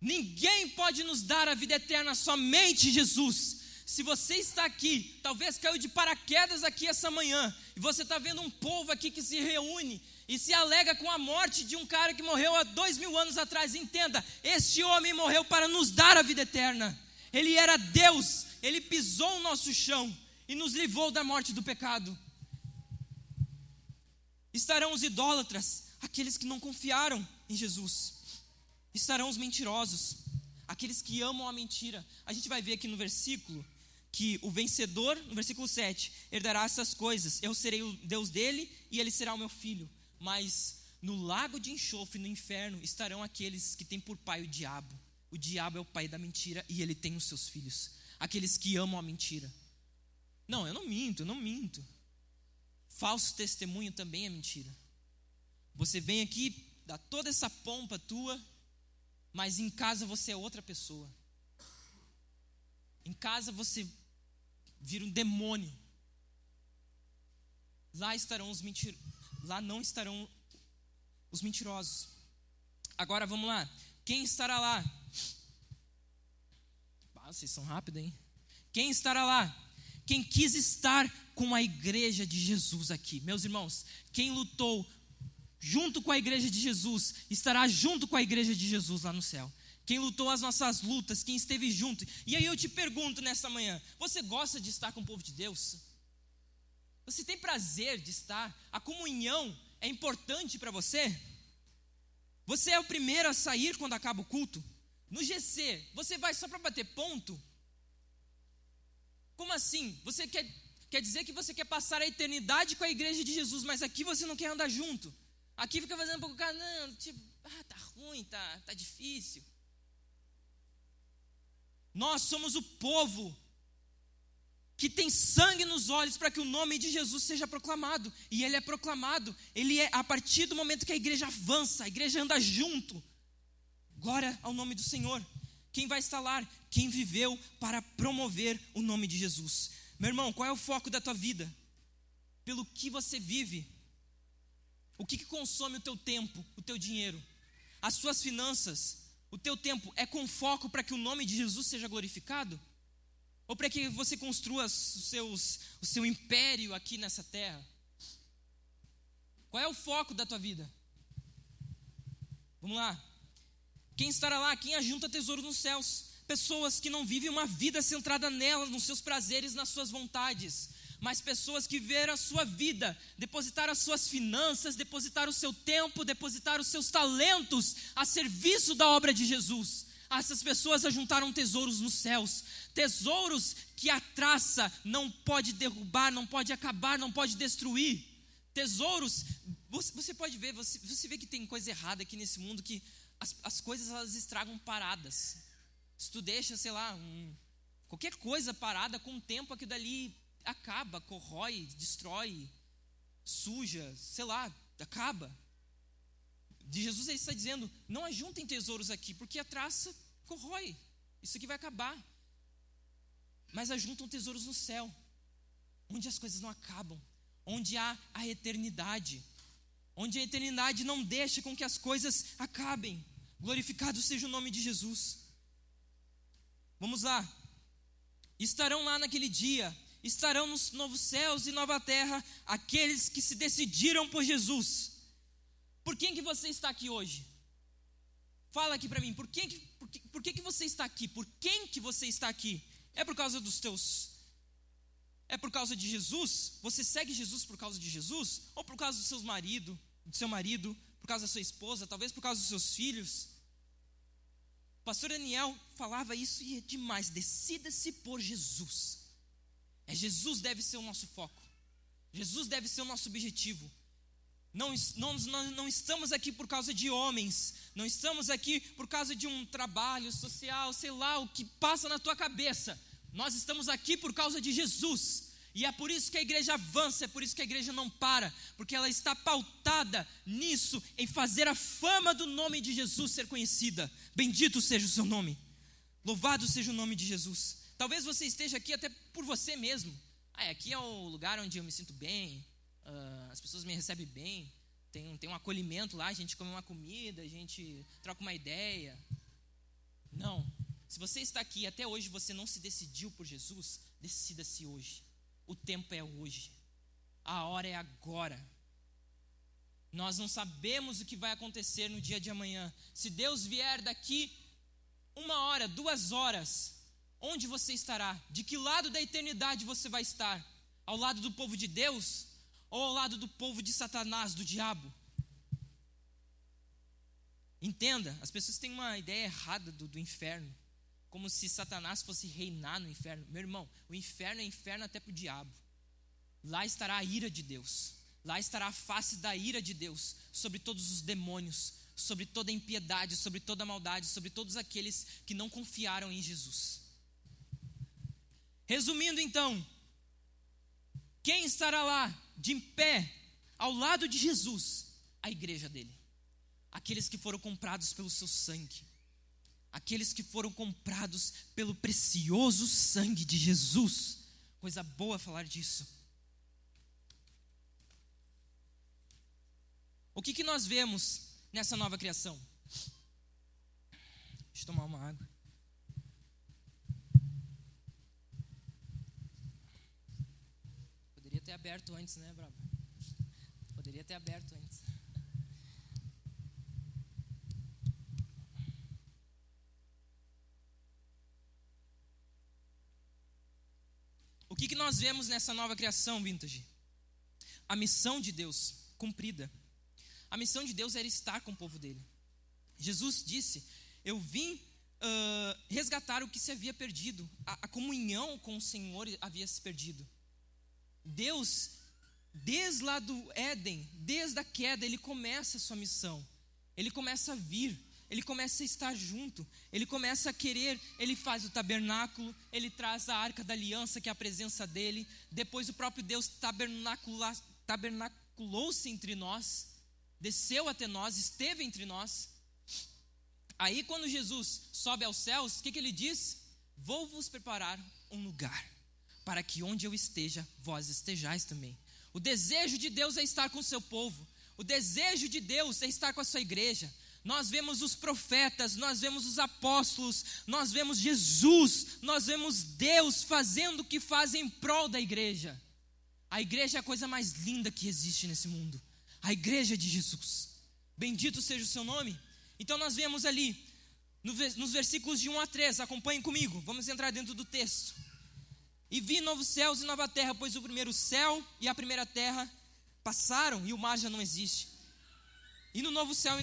Ninguém pode nos dar a vida eterna, somente Jesus. Se você está aqui, talvez caiu de paraquedas aqui essa manhã, e você está vendo um povo aqui que se reúne e se alega com a morte de um cara que morreu há dois mil anos atrás, entenda: este homem morreu para nos dar a vida eterna. Ele era Deus, ele pisou o nosso chão e nos livrou da morte do pecado. Estarão os idólatras, aqueles que não confiaram em Jesus. Estarão os mentirosos, aqueles que amam a mentira. A gente vai ver aqui no versículo que o vencedor, no versículo 7, herdará essas coisas. Eu serei o Deus dele e ele será o meu filho. Mas no lago de enxofre, no inferno, estarão aqueles que têm por pai o diabo. O diabo é o pai da mentira e ele tem os seus filhos. Aqueles que amam a mentira. Não, eu não minto, eu não minto. Falso testemunho também é mentira. Você vem aqui, dá toda essa pompa tua, mas em casa você é outra pessoa. Em casa você vira um demônio. Lá estarão os mentir... lá não estarão os mentirosos. Agora vamos lá. Quem estará lá? Ah, vocês são rápidos, hein? Quem estará lá? Quem quis estar com a igreja de Jesus aqui. Meus irmãos, quem lutou junto com a igreja de Jesus, estará junto com a igreja de Jesus lá no céu. Quem lutou as nossas lutas, quem esteve junto. E aí eu te pergunto nessa manhã: você gosta de estar com o povo de Deus? Você tem prazer de estar? A comunhão é importante para você? Você é o primeiro a sair quando acaba o culto? No GC, você vai só para bater ponto? Como assim? Você quer, quer dizer que você quer passar a eternidade com a igreja de Jesus, mas aqui você não quer andar junto? Aqui fica fazendo um pouco, cara, não, tipo, ah, tá ruim, tá, tá difícil. Nós somos o povo que tem sangue nos olhos para que o nome de Jesus seja proclamado. E ele é proclamado, ele é a partir do momento que a igreja avança, a igreja anda junto. Glória ao nome do Senhor. Quem vai lá? Quem viveu para promover o nome de Jesus. Meu irmão, qual é o foco da tua vida? Pelo que você vive? O que, que consome o teu tempo, o teu dinheiro? As suas finanças? O teu tempo é com foco para que o nome de Jesus seja glorificado? Ou para que você construa os seus, o seu império aqui nessa terra? Qual é o foco da tua vida? Vamos lá. Quem estará lá? Quem ajunta tesouro nos céus? Pessoas que não vivem uma vida centrada nelas, nos seus prazeres, nas suas vontades, mas pessoas que viveram a sua vida, depositaram as suas finanças, depositaram o seu tempo, depositaram os seus talentos a serviço da obra de Jesus. Essas pessoas ajuntaram tesouros nos céus, tesouros que a traça não pode derrubar, não pode acabar, não pode destruir. Tesouros, você, você pode ver, você, você vê que tem coisa errada aqui nesse mundo que as, as coisas elas estragam paradas. Se tu deixa, sei lá, um, qualquer coisa parada, com o tempo aquilo dali acaba, corrói, destrói, suja, sei lá, acaba. De Jesus ele está dizendo: não ajuntem tesouros aqui, porque a traça corrói, isso aqui vai acabar. Mas ajuntam tesouros no céu, onde as coisas não acabam, onde há a eternidade, onde a eternidade não deixa com que as coisas acabem. Glorificado seja o nome de Jesus. Vamos lá. Estarão lá naquele dia, estarão nos novos céus e nova terra aqueles que se decidiram por Jesus. Por quem que você está aqui hoje? Fala aqui para mim, por, quem que, por, que, por que, que você está aqui? Por quem que você está aqui? É por causa dos teus. É por causa de Jesus? Você segue Jesus por causa de Jesus? Ou por causa do seu marido, do seu marido, por causa da sua esposa, talvez por causa dos seus filhos? O pastor Daniel falava isso e é demais. Decida-se por Jesus. É Jesus deve ser o nosso foco. Jesus deve ser o nosso objetivo. Não, não, não, estamos aqui por causa de homens, não estamos aqui por causa de um trabalho social, sei lá, o que passa na tua cabeça. Nós estamos aqui por causa de Jesus. E é por isso que a igreja avança, é por isso que a igreja não para, porque ela está pautada nisso, em fazer a fama do nome de Jesus ser conhecida. Bendito seja o seu nome. Louvado seja o nome de Jesus. Talvez você esteja aqui até por você mesmo. Ah, aqui é o lugar onde eu me sinto bem, uh, as pessoas me recebem bem, tem, tem um acolhimento lá, a gente come uma comida, a gente troca uma ideia. Não. Se você está aqui até hoje você não se decidiu por Jesus, decida-se hoje. O tempo é hoje. A hora é agora. Nós não sabemos o que vai acontecer no dia de amanhã. Se Deus vier daqui uma hora, duas horas, onde você estará? De que lado da eternidade você vai estar? Ao lado do povo de Deus ou ao lado do povo de Satanás, do diabo? Entenda, as pessoas têm uma ideia errada do, do inferno, como se Satanás fosse reinar no inferno. Meu irmão, o inferno é inferno até para o diabo. Lá estará a ira de Deus, lá estará a face da ira de Deus sobre todos os demônios, sobre toda impiedade, sobre toda maldade, sobre todos aqueles que não confiaram em Jesus. Resumindo então, quem estará lá de pé ao lado de Jesus? A igreja dele aqueles que foram comprados pelo seu sangue, aqueles que foram comprados pelo precioso sangue de Jesus. Coisa boa falar disso. O que, que nós vemos nessa nova criação? Deixa eu tomar uma água. Poderia ter aberto antes, né, Brabo? Poderia ter aberto antes. que, que nós vemos nessa nova criação, Vintage? A missão de Deus cumprida. A missão de Deus era estar com o povo dele. Jesus disse: Eu vim uh, resgatar o que se havia perdido. A, a comunhão com o Senhor havia se perdido. Deus, desde lá do Éden, desde a queda, ele começa a sua missão. Ele começa a vir ele começa a estar junto, ele começa a querer, ele faz o tabernáculo, ele traz a arca da aliança, que é a presença dele. Depois o próprio Deus tabernaculou-se entre nós, desceu até nós, esteve entre nós. Aí, quando Jesus sobe aos céus, o que, que ele diz? Vou vos preparar um lugar, para que onde eu esteja, vós estejais também. O desejo de Deus é estar com o seu povo, o desejo de Deus é estar com a sua igreja. Nós vemos os profetas, nós vemos os apóstolos, nós vemos Jesus, nós vemos Deus fazendo o que faz em prol da igreja. A igreja é a coisa mais linda que existe nesse mundo. A igreja de Jesus. Bendito seja o seu nome. Então nós vemos ali, nos versículos de 1 a 3, acompanhem comigo, vamos entrar dentro do texto. E vi novos céus e nova terra, pois o primeiro céu e a primeira terra passaram e o mar já não existe. E no novo céu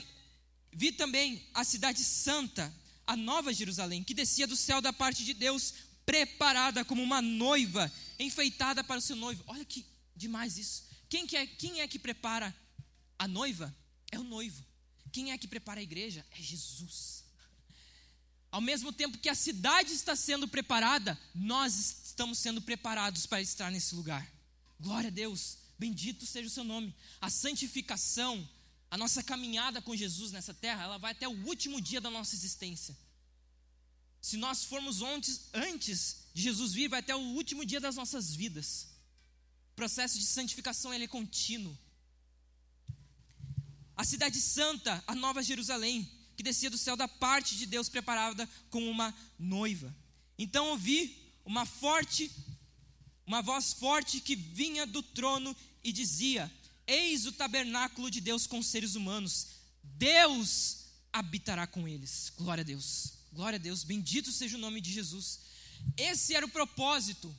Vi também a cidade santa, a nova Jerusalém, que descia do céu da parte de Deus, preparada como uma noiva, enfeitada para o seu noivo. Olha que demais isso. Quem, que é, quem é que prepara a noiva? É o noivo. Quem é que prepara a igreja? É Jesus. Ao mesmo tempo que a cidade está sendo preparada, nós estamos sendo preparados para estar nesse lugar. Glória a Deus, bendito seja o seu nome. A santificação, a nossa caminhada com Jesus nessa terra, ela vai até o último dia da nossa existência. Se nós formos antes, antes de Jesus vir, vai até o último dia das nossas vidas. O processo de santificação ele é contínuo. A cidade santa, a nova Jerusalém, que descia do céu da parte de Deus preparada como uma noiva. Então ouvi uma forte, uma voz forte que vinha do trono e dizia: Eis o tabernáculo de Deus com os seres humanos. Deus habitará com eles. Glória a Deus. Glória a Deus. Bendito seja o nome de Jesus. Esse era o propósito.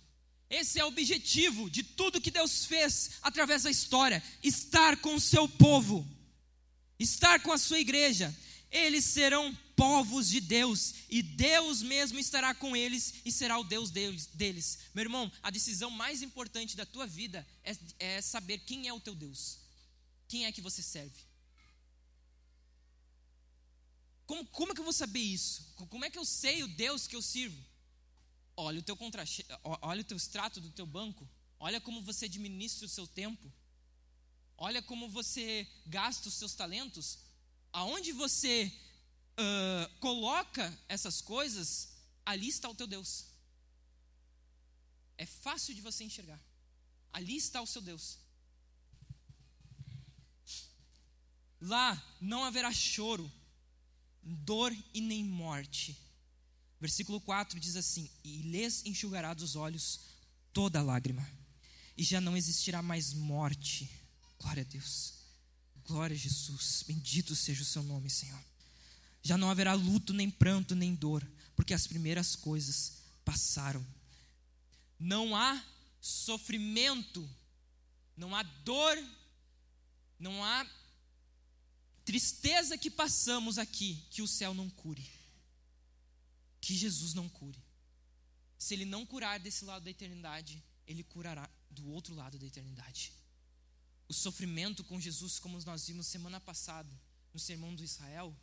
Esse é o objetivo de tudo que Deus fez através da história: estar com o seu povo, estar com a sua igreja. Eles serão povos de Deus, e Deus mesmo estará com eles e será o Deus deles. Meu irmão, a decisão mais importante da tua vida é, é saber quem é o teu Deus, quem é que você serve. Como, como é que eu vou saber isso? Como é que eu sei o Deus que eu sirvo? Olha o teu contra, olha o teu extrato do teu banco, olha como você administra o seu tempo, olha como você gasta os seus talentos, aonde você uh, coloca essas coisas ali está o teu Deus. É fácil de você enxergar. Ali está o seu Deus. Lá não haverá choro, dor e nem morte. Versículo 4 diz assim: E lhes enxugará dos olhos toda lágrima, e já não existirá mais morte. Glória a Deus. Glória a Jesus. Bendito seja o seu nome, Senhor. Já não haverá luto, nem pranto, nem dor, porque as primeiras coisas passaram. Não há sofrimento, não há dor, não há tristeza que passamos aqui que o céu não cure. Que Jesus não cure. Se ele não curar desse lado da eternidade, ele curará do outro lado da eternidade. O sofrimento com Jesus, como nós vimos semana passada no sermão do Israel,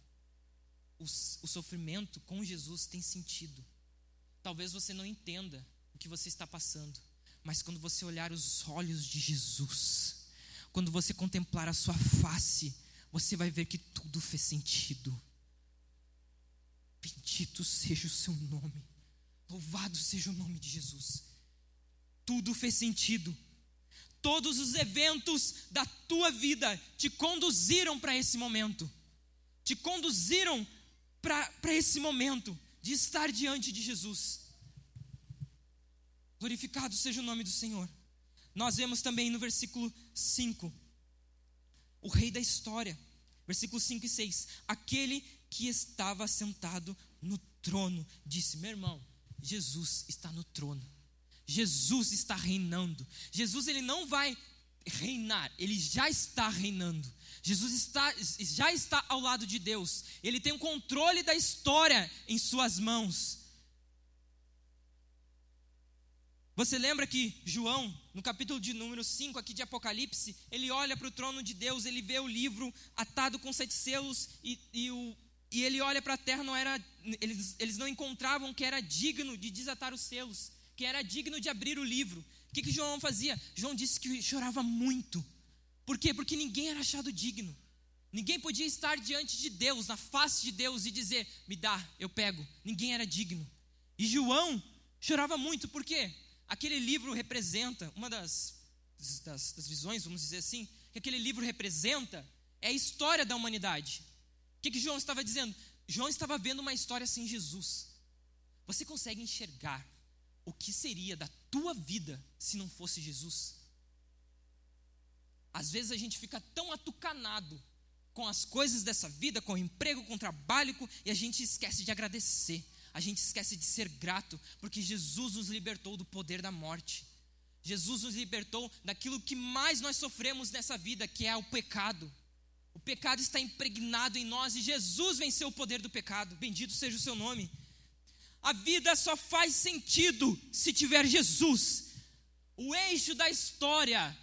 o, o sofrimento com Jesus tem sentido. Talvez você não entenda o que você está passando, mas quando você olhar os olhos de Jesus, quando você contemplar a sua face, você vai ver que tudo fez sentido. Bendito seja o seu nome, louvado seja o nome de Jesus. Tudo fez sentido. Todos os eventos da tua vida te conduziram para esse momento, te conduziram para esse momento de estar diante de Jesus. Glorificado seja o nome do Senhor. Nós vemos também no versículo 5, o rei da história, versículos 5 e 6. Aquele que estava sentado no trono disse: Meu irmão, Jesus está no trono. Jesus está reinando. Jesus ele não vai reinar, ele já está reinando. Jesus está, já está ao lado de Deus, ele tem o controle da história em suas mãos. Você lembra que João, no capítulo de número 5 aqui de Apocalipse, ele olha para o trono de Deus, ele vê o livro atado com sete selos e, e, o, e ele olha para a terra, não era, eles, eles não encontravam que era digno de desatar os selos, que era digno de abrir o livro. O que, que João fazia? João disse que chorava muito. Por quê? Porque ninguém era achado digno. Ninguém podia estar diante de Deus, na face de Deus e dizer: me dá, eu pego. Ninguém era digno. E João chorava muito, por quê? aquele livro representa, uma das, das, das, visões, vamos dizer assim, que aquele livro representa é a história da humanidade. O que, que João estava dizendo? João estava vendo uma história sem Jesus. Você consegue enxergar o que seria da tua vida se não fosse Jesus? Às vezes a gente fica tão atucanado com as coisas dessa vida, com o emprego, com o trabalho, e a gente esquece de agradecer a gente esquece de ser grato, porque Jesus nos libertou do poder da morte. Jesus nos libertou daquilo que mais nós sofremos nessa vida, que é o pecado. O pecado está impregnado em nós e Jesus venceu o poder do pecado. Bendito seja o seu nome. A vida só faz sentido se tiver Jesus. O eixo da história,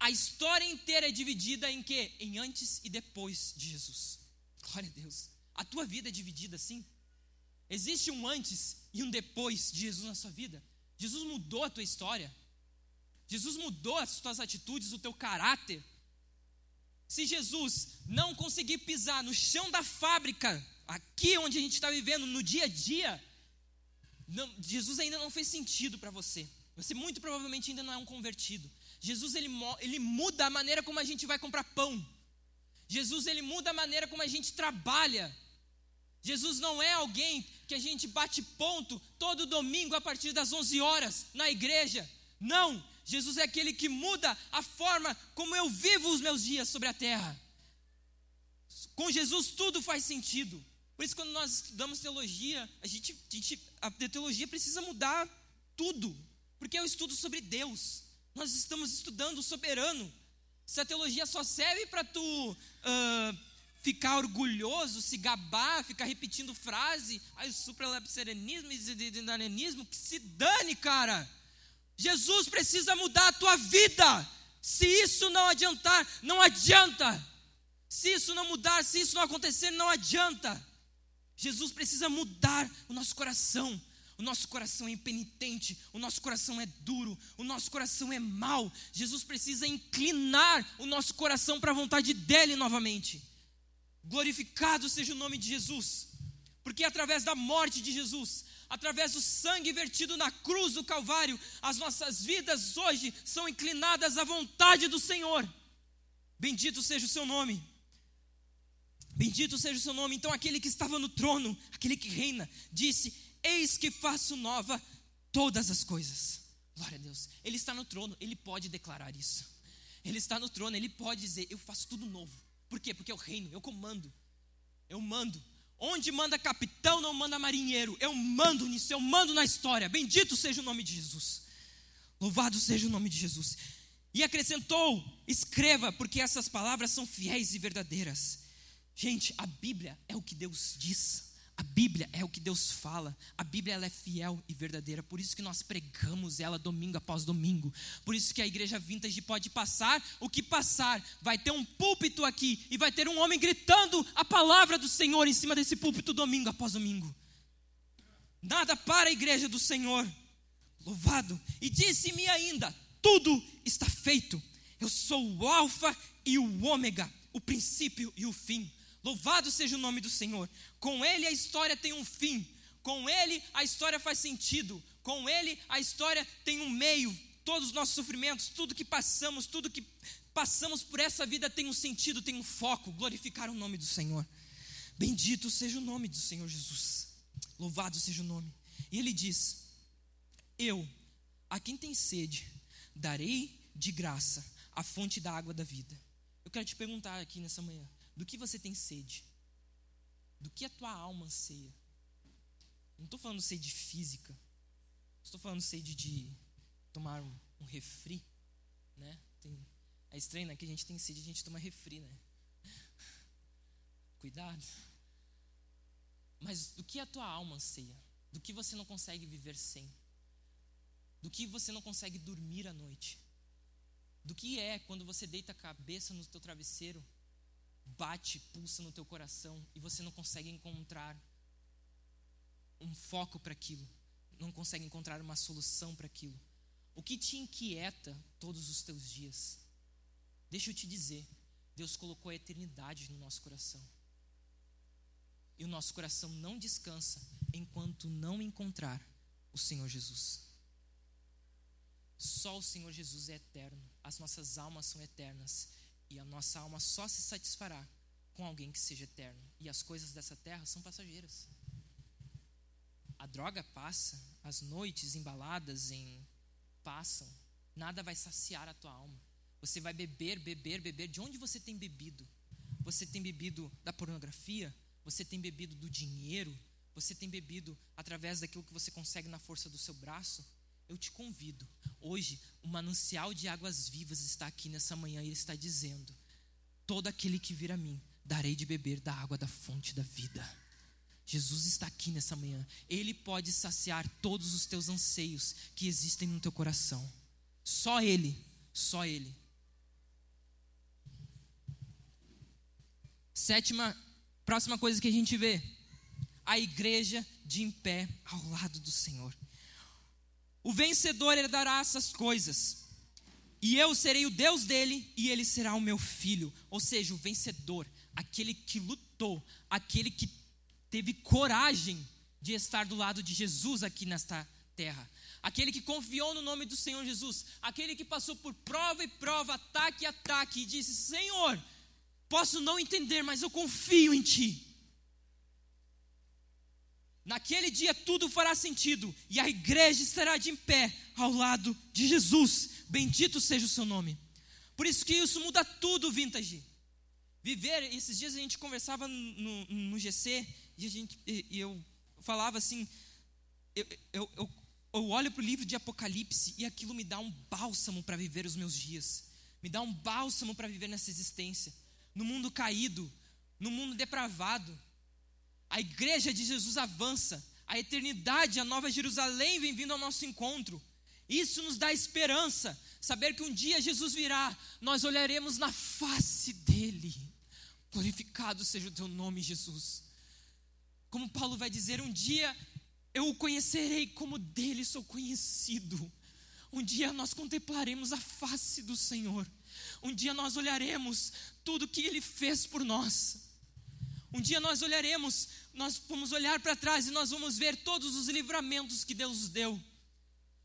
a história inteira é dividida em quê? Em antes e depois de Jesus. Glória a Deus. A tua vida é dividida assim? Existe um antes e um depois de Jesus na sua vida. Jesus mudou a tua história. Jesus mudou as tuas atitudes, o teu caráter. Se Jesus não conseguir pisar no chão da fábrica, aqui onde a gente está vivendo, no dia a dia, não, Jesus ainda não fez sentido para você. Você muito provavelmente ainda não é um convertido. Jesus ele, ele muda a maneira como a gente vai comprar pão. Jesus ele muda a maneira como a gente trabalha. Jesus não é alguém que a gente bate ponto todo domingo a partir das 11 horas na igreja. Não, Jesus é aquele que muda a forma como eu vivo os meus dias sobre a terra. Com Jesus tudo faz sentido. Por isso, quando nós estudamos teologia, a gente, a, gente, a teologia precisa mudar tudo, porque é um estudo sobre Deus. Nós estamos estudando o soberano. Se a teologia só serve para tu uh, ficar orgulhoso, se gabar, ficar repetindo frase, aí supralapsarianismo e dinamismo, que se dane, cara. Jesus precisa mudar a tua vida. Se isso não adiantar, não adianta. Se isso não mudar, se isso não acontecer, não adianta. Jesus precisa mudar o nosso coração. O nosso coração é impenitente, o nosso coração é duro, o nosso coração é mau. Jesus precisa inclinar o nosso coração para a vontade dele novamente. Glorificado seja o nome de Jesus, porque através da morte de Jesus, através do sangue vertido na cruz do Calvário, as nossas vidas hoje são inclinadas à vontade do Senhor. Bendito seja o seu nome. Bendito seja o seu nome. Então, aquele que estava no trono, aquele que reina, disse: Eis que faço nova todas as coisas. Glória a Deus. Ele está no trono, ele pode declarar isso. Ele está no trono, ele pode dizer: Eu faço tudo novo. Por quê? Porque eu reino, eu comando. Eu mando. Onde manda capitão, não manda marinheiro. Eu mando nisso, eu mando na história. Bendito seja o nome de Jesus. Louvado seja o nome de Jesus. E acrescentou: escreva, porque essas palavras são fiéis e verdadeiras. Gente, a Bíblia é o que Deus diz. A Bíblia é o que Deus fala. A Bíblia ela é fiel e verdadeira. Por isso que nós pregamos ela domingo após domingo. Por isso que a igreja vintage pode passar o que passar. Vai ter um púlpito aqui e vai ter um homem gritando a palavra do Senhor em cima desse púlpito domingo após domingo. Nada para a igreja do Senhor. Louvado. E disse-me ainda: tudo está feito. Eu sou o Alfa e o Ômega, o princípio e o fim. Louvado seja o nome do Senhor. Com Ele a história tem um fim. Com Ele a história faz sentido. Com Ele a história tem um meio. Todos os nossos sofrimentos, tudo que passamos, tudo que passamos por essa vida tem um sentido, tem um foco. Glorificar o nome do Senhor. Bendito seja o nome do Senhor Jesus. Louvado seja o nome. E ele diz: Eu, a quem tem sede, darei de graça a fonte da água da vida. Eu quero te perguntar aqui nessa manhã: do que você tem sede? Do que a tua alma anseia? Não estou falando sede física. Estou falando sede de tomar um, um refri, né? Tem, é estranho, né? Que a gente tem sede, a gente toma refri, né? Cuidado. Mas do que a tua alma anseia? Do que você não consegue viver sem? Do que você não consegue dormir à noite? Do que é quando você deita a cabeça no teu travesseiro bate, pulsa no teu coração e você não consegue encontrar um foco para aquilo, não consegue encontrar uma solução para aquilo. O que te inquieta todos os teus dias? Deixa eu te dizer, Deus colocou a eternidade no nosso coração. E o nosso coração não descansa enquanto não encontrar o Senhor Jesus. Só o Senhor Jesus é eterno, as nossas almas são eternas e a nossa alma só se satisfará com alguém que seja eterno. E as coisas dessa terra são passageiras. A droga passa, as noites embaladas em passam. Nada vai saciar a tua alma. Você vai beber, beber, beber. De onde você tem bebido? Você tem bebido da pornografia? Você tem bebido do dinheiro? Você tem bebido através daquilo que você consegue na força do seu braço? Eu te convido. Hoje, o manancial de águas vivas está aqui nessa manhã e ele está dizendo: Todo aquele que vir a mim, darei de beber da água da fonte da vida. Jesus está aqui nessa manhã. Ele pode saciar todos os teus anseios que existem no teu coração. Só Ele, só Ele. Sétima, próxima coisa que a gente vê: a igreja de em pé ao lado do Senhor. O vencedor herdará essas coisas. E eu serei o Deus dele e ele será o meu filho. Ou seja, o vencedor, aquele que lutou, aquele que teve coragem de estar do lado de Jesus aqui nesta terra. Aquele que confiou no nome do Senhor Jesus, aquele que passou por prova e prova, ataque e ataque e disse: Senhor, posso não entender, mas eu confio em Ti. Naquele dia tudo fará sentido e a igreja estará de pé ao lado de Jesus. Bendito seja o seu nome. Por isso que isso muda tudo, vintage. Viver, esses dias a gente conversava no, no GC e, a gente, e eu falava assim: eu, eu, eu, eu olho para o livro de Apocalipse e aquilo me dá um bálsamo para viver os meus dias, me dá um bálsamo para viver nessa existência, no mundo caído, no mundo depravado a igreja de Jesus avança, a eternidade, a nova Jerusalém vem vindo ao nosso encontro. Isso nos dá esperança, saber que um dia Jesus virá, nós olharemos na face dele. Glorificado seja o teu nome, Jesus. Como Paulo vai dizer, um dia eu o conhecerei como dele sou conhecido. Um dia nós contemplaremos a face do Senhor. Um dia nós olharemos tudo que ele fez por nós. Um dia nós olharemos, nós vamos olhar para trás e nós vamos ver todos os livramentos que Deus nos deu.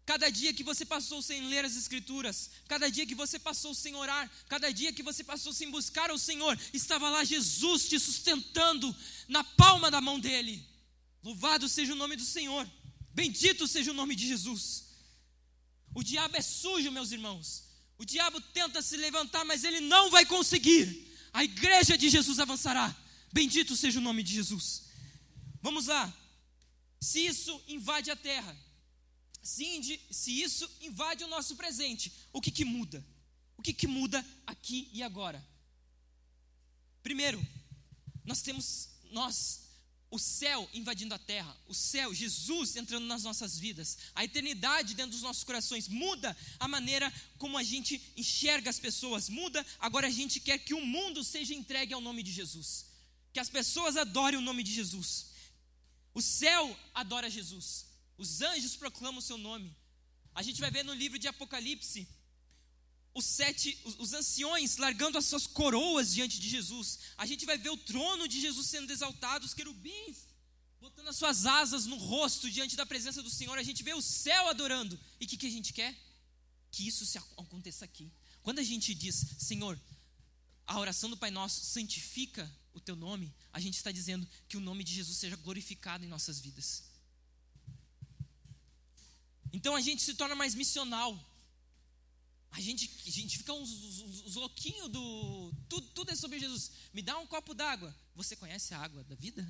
Cada dia que você passou sem ler as Escrituras, cada dia que você passou sem orar, cada dia que você passou sem buscar o Senhor, estava lá Jesus te sustentando na palma da mão dele. Louvado seja o nome do Senhor, bendito seja o nome de Jesus. O diabo é sujo, meus irmãos. O diabo tenta se levantar, mas ele não vai conseguir. A igreja de Jesus avançará. Bendito seja o nome de Jesus. Vamos lá. Se isso invade a terra, se, isso invade o nosso presente, o que, que muda? O que, que muda aqui e agora? Primeiro, nós temos nós o céu invadindo a terra, o céu, Jesus entrando nas nossas vidas, a eternidade dentro dos nossos corações, muda a maneira como a gente enxerga as pessoas, muda, agora a gente quer que o mundo seja entregue ao nome de Jesus, que as pessoas adorem o nome de Jesus, o céu adora Jesus, os anjos proclamam o seu nome, a gente vai ver no livro de Apocalipse, os sete, os, anciões largando as suas coroas diante de Jesus. A gente vai ver o trono de Jesus sendo exaltado, os querubins botando as suas asas no rosto diante da presença do Senhor. A gente vê o céu adorando. E o que, que a gente quer? Que isso se aconteça aqui. Quando a gente diz, Senhor, a oração do Pai Nosso santifica o teu nome, a gente está dizendo que o nome de Jesus seja glorificado em nossas vidas. Então a gente se torna mais missional. A gente, a gente fica uns, uns, uns louquinhos do. Tudo, tudo é sobre Jesus. Me dá um copo d'água. Você conhece a água da vida?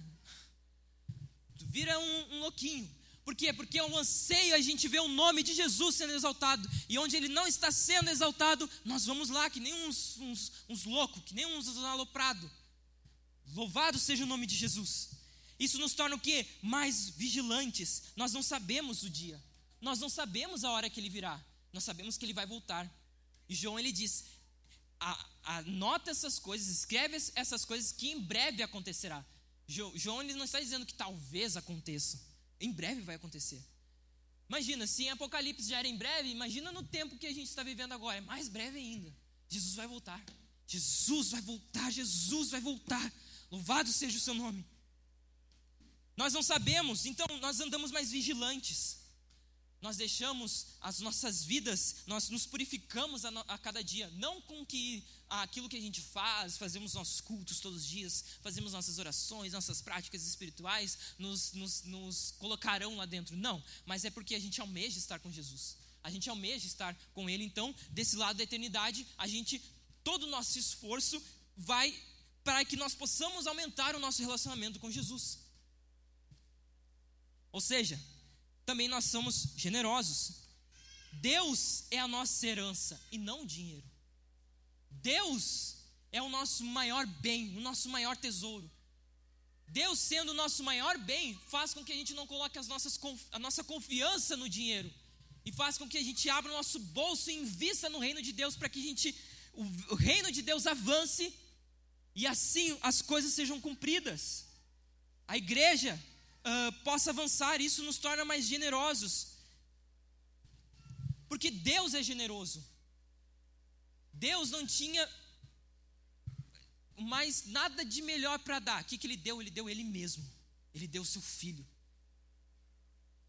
Tu vira um, um louquinho. Por quê? Porque é um anseio a gente ver o nome de Jesus sendo exaltado. E onde ele não está sendo exaltado, nós vamos lá, que nem uns, uns, uns loucos, que nem uns aloprados. Louvado seja o nome de Jesus. Isso nos torna o quê? Mais vigilantes. Nós não sabemos o dia. Nós não sabemos a hora que ele virá nós sabemos que ele vai voltar. E João ele diz: anota essas coisas, escreve essas coisas que em breve acontecerá. João ele não está dizendo que talvez aconteça, em breve vai acontecer. Imagina, se em Apocalipse já era em breve, imagina no tempo que a gente está vivendo agora, é mais breve ainda. Jesus vai voltar. Jesus vai voltar, Jesus vai voltar. Louvado seja o seu nome. Nós não sabemos, então nós andamos mais vigilantes nós deixamos as nossas vidas, nós nos purificamos a, a, cada dia, não com que aquilo que a gente faz, fazemos nossos cultos todos os dias, fazemos nossas orações, nossas práticas espirituais, nos, nos, nos colocarão lá dentro. Não, mas é porque a gente almeja estar com Jesus. A gente almeja estar com Ele, então, desse lado da eternidade, a gente, todo o nosso esforço vai para que nós possamos aumentar o nosso relacionamento com Jesus. Ou seja, também nós somos generosos. Deus é a nossa herança e não o dinheiro. Deus é o nosso maior bem, o nosso maior tesouro. Deus sendo o nosso maior bem, faz com que a gente não coloque as nossas, a nossa confiança no dinheiro. E faz com que a gente abra o nosso bolso e invista no reino de Deus para que a gente, o, o reino de Deus avance e assim as coisas sejam cumpridas. A igreja uh, possa avançar, isso nos torna mais generosos. Porque Deus é generoso. Deus não tinha mais nada de melhor para dar. O que, que ele deu? Ele deu ele mesmo. Ele deu seu filho.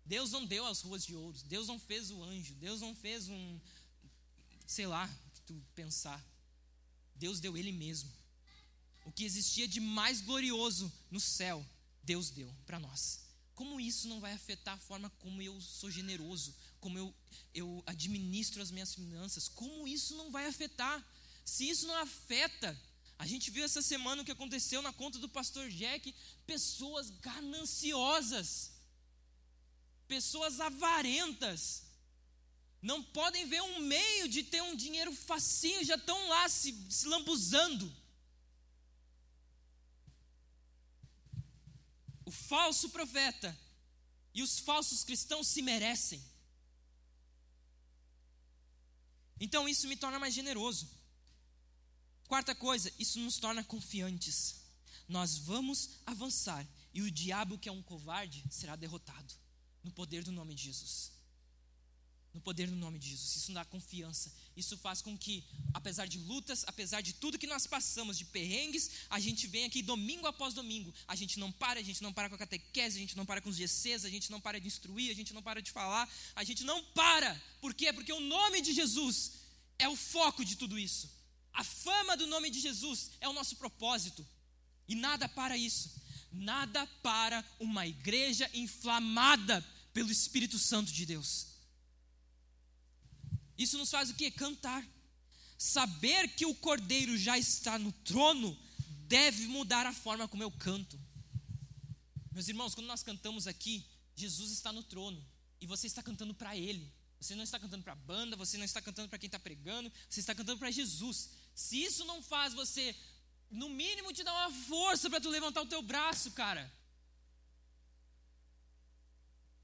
Deus não deu as ruas de ouro. Deus não fez o anjo. Deus não fez um. Sei lá, tu pensar. Deus deu ele mesmo. O que existia de mais glorioso no céu Deus deu para nós. Como isso não vai afetar a forma como eu sou generoso, como eu, eu administro as minhas finanças? Como isso não vai afetar? Se isso não afeta, a gente viu essa semana o que aconteceu na conta do pastor Jack: pessoas gananciosas, pessoas avarentas, não podem ver um meio de ter um dinheiro facinho, já estão lá se, se lambuzando. Falso profeta e os falsos cristãos se merecem. Então isso me torna mais generoso. Quarta coisa, isso nos torna confiantes. Nós vamos avançar e o diabo, que é um covarde, será derrotado no poder do nome de Jesus. No poder do nome de Jesus. Isso dá confiança. Isso faz com que, apesar de lutas, apesar de tudo que nós passamos, de perrengues, a gente vem aqui domingo após domingo. A gente não para, a gente não para com a catequese, a gente não para com os GCs, a gente não para de instruir, a gente não para de falar, a gente não para. Por quê? Porque o nome de Jesus é o foco de tudo isso. A fama do nome de Jesus é o nosso propósito. E nada para isso. Nada para uma igreja inflamada pelo Espírito Santo de Deus. Isso nos faz o que? Cantar. Saber que o Cordeiro já está no trono deve mudar a forma como eu canto. Meus irmãos, quando nós cantamos aqui, Jesus está no trono e você está cantando para Ele. Você não está cantando para a banda, você não está cantando para quem está pregando, você está cantando para Jesus. Se isso não faz você, no mínimo, te dar uma força para tu levantar o teu braço, cara.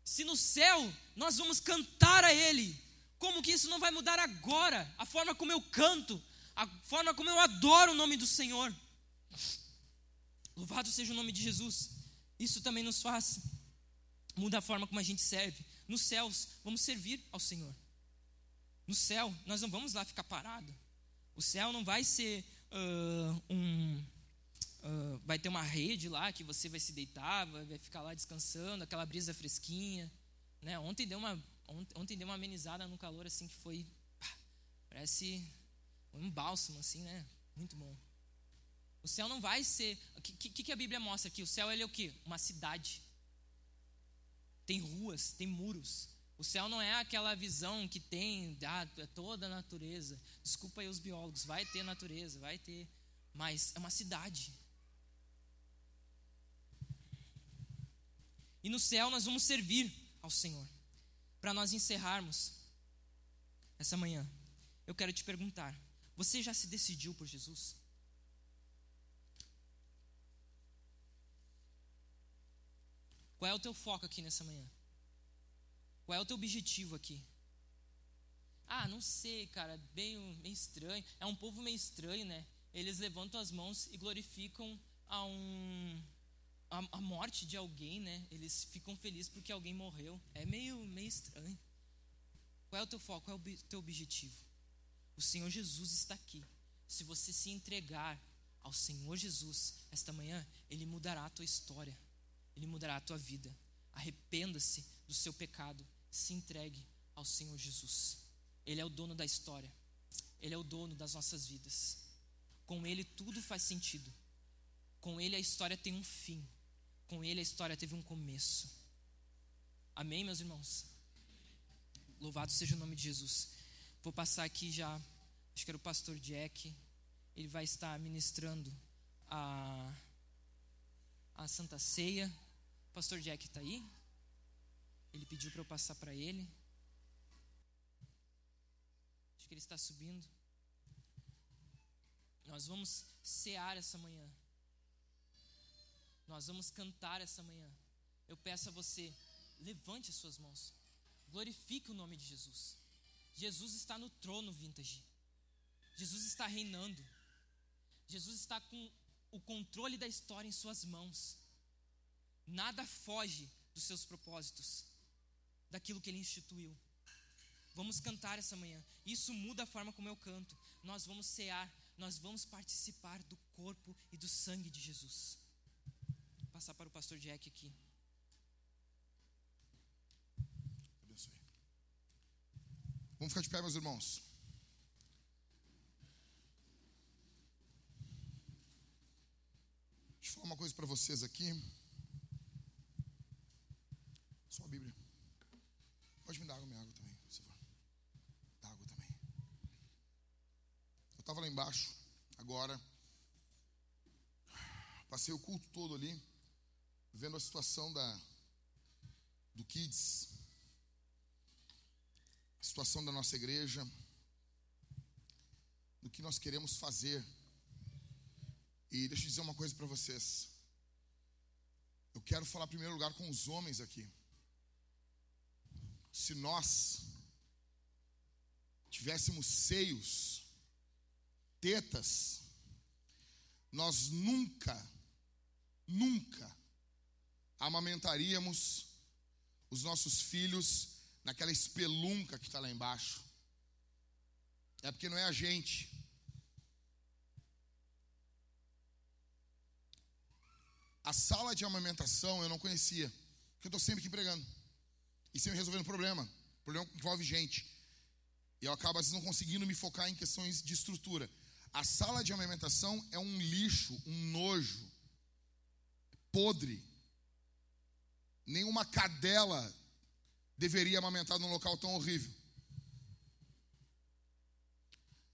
Se no céu nós vamos cantar a Ele, como que isso não vai mudar agora? A forma como eu canto, a forma como eu adoro o nome do Senhor. Louvado seja o nome de Jesus. Isso também nos faz muda a forma como a gente serve. Nos céus, vamos servir ao Senhor. No céu, nós não vamos lá ficar parado. O céu não vai ser uh, um. Uh, vai ter uma rede lá que você vai se deitar, vai, ficar lá descansando, aquela brisa fresquinha. Né? Ontem deu uma Ontem deu uma amenizada no calor assim que foi. Parece um bálsamo, assim, né? Muito bom. O céu não vai ser. O que, que, que, a Bíblia mostra aqui? O céu ele é o quê? Uma cidade. Tem ruas, tem muros. O céu não é aquela visão que tem ah, é toda a natureza. Desculpa aí os biólogos, vai ter natureza, vai ter. Mas é uma cidade. E no céu nós vamos servir ao Senhor para nós encerrarmos essa manhã, eu quero te perguntar: você já se decidiu por Jesus? Qual é o teu foco aqui nessa manhã? Qual é o teu objetivo aqui? Ah, não sei, cara, bem meio estranho. É um povo meio estranho, né? Eles levantam as mãos e glorificam a um a, a, morte de alguém, né? Eles ficam felizes porque alguém morreu. É meio, meio estranho. Qual é o teu foco? Qual é o teu objetivo? O Senhor Jesus está aqui. Se você se entregar ao Senhor Jesus esta manhã, Ele mudará a tua história. Ele mudará a tua vida. Arrependa-se do seu pecado. Se entregue ao Senhor Jesus. Ele é o dono da história. Ele é o dono das nossas vidas. Com Ele tudo faz sentido. Com Ele a história tem um fim. Com ele a história teve um começo. Amém, meus irmãos? Louvado seja o nome de Jesus. Vou passar aqui já, acho que era o pastor Jack. Ele vai estar ministrando a, a Santa Ceia. O pastor Jack está aí? Ele pediu para eu passar para ele. Acho que ele está subindo. Nós vamos cear essa manhã. Nós vamos cantar essa manhã. Eu peço a você, levante as suas mãos. Glorifique o nome de Jesus. Jesus está no trono vintage. Jesus está reinando. Jesus está com o controle da história em suas mãos. Nada foge dos seus propósitos, daquilo que ele instituiu. Vamos cantar essa manhã. Isso muda a forma como eu canto. Nós vamos cear, nós vamos participar do corpo e do sangue de Jesus passar para o pastor Jack aqui. Abençoe. Vamos ficar de pé, meus irmãos. Deixa eu falar uma coisa para vocês aqui. Só a Bíblia. Pode me dar água, minha água também, por favor. Dá água também. Eu estava lá embaixo, agora. Passei o culto todo ali vendo a situação da, do Kids, a situação da nossa igreja, do que nós queremos fazer. E deixa eu dizer uma coisa para vocês. Eu quero falar em primeiro lugar com os homens aqui. Se nós tivéssemos seios, tetas, nós nunca, nunca amamentaríamos os nossos filhos naquela espelunca que está lá embaixo. É porque não é a gente. A sala de amamentação eu não conhecia, porque eu estou sempre aqui pregando e sempre resolvendo problema. problema que envolve gente. E eu acabo às vezes não conseguindo me focar em questões de estrutura. A sala de amamentação é um lixo, um nojo, podre. Nenhuma cadela deveria amamentar num local tão horrível.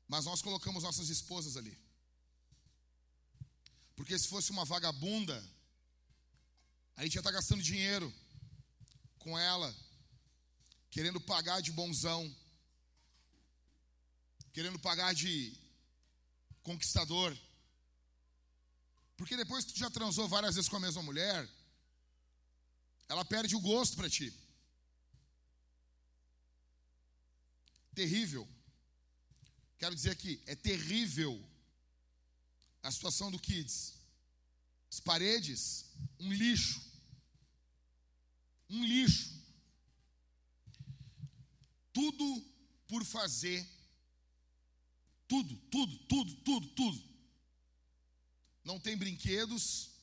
Mas nós colocamos nossas esposas ali. Porque se fosse uma vagabunda, a gente ia estar gastando dinheiro com ela, querendo pagar de bonzão, querendo pagar de conquistador. Porque depois que tu já transou várias vezes com a mesma mulher, ela perde o gosto para ti. Terrível. Quero dizer aqui, é terrível a situação do Kids. As paredes, um lixo. Um lixo. Tudo por fazer. Tudo, tudo, tudo, tudo, tudo. Não tem brinquedos.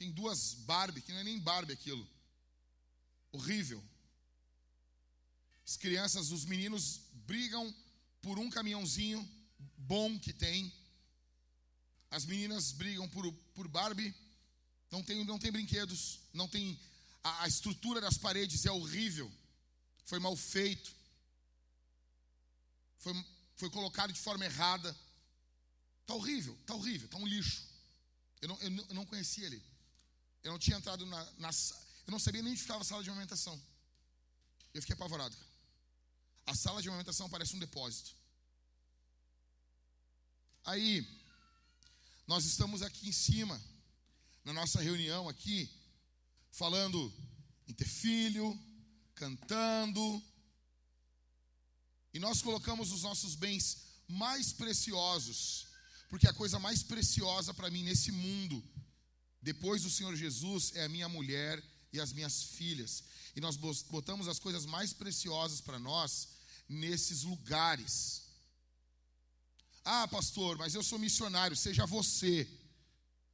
Tem duas Barbie, que não é nem Barbie aquilo. Horrível. As crianças, os meninos brigam por um caminhãozinho bom que tem. As meninas brigam por, por Barbie. Não tem, não tem brinquedos. Não tem. A, a estrutura das paredes é horrível. Foi mal feito. Foi, foi colocado de forma errada. Está horrível, está horrível, está um lixo. Eu não, eu não conhecia ele. Eu não tinha entrado na, na. Eu não sabia nem onde ficava a sala de amamentação. Eu fiquei apavorado. A sala de amamentação parece um depósito. Aí, nós estamos aqui em cima, na nossa reunião aqui, falando em ter filho, cantando, e nós colocamos os nossos bens mais preciosos, porque a coisa mais preciosa para mim nesse mundo, depois do Senhor Jesus, é a minha mulher e as minhas filhas. E nós botamos as coisas mais preciosas para nós nesses lugares. Ah, pastor, mas eu sou missionário, seja você.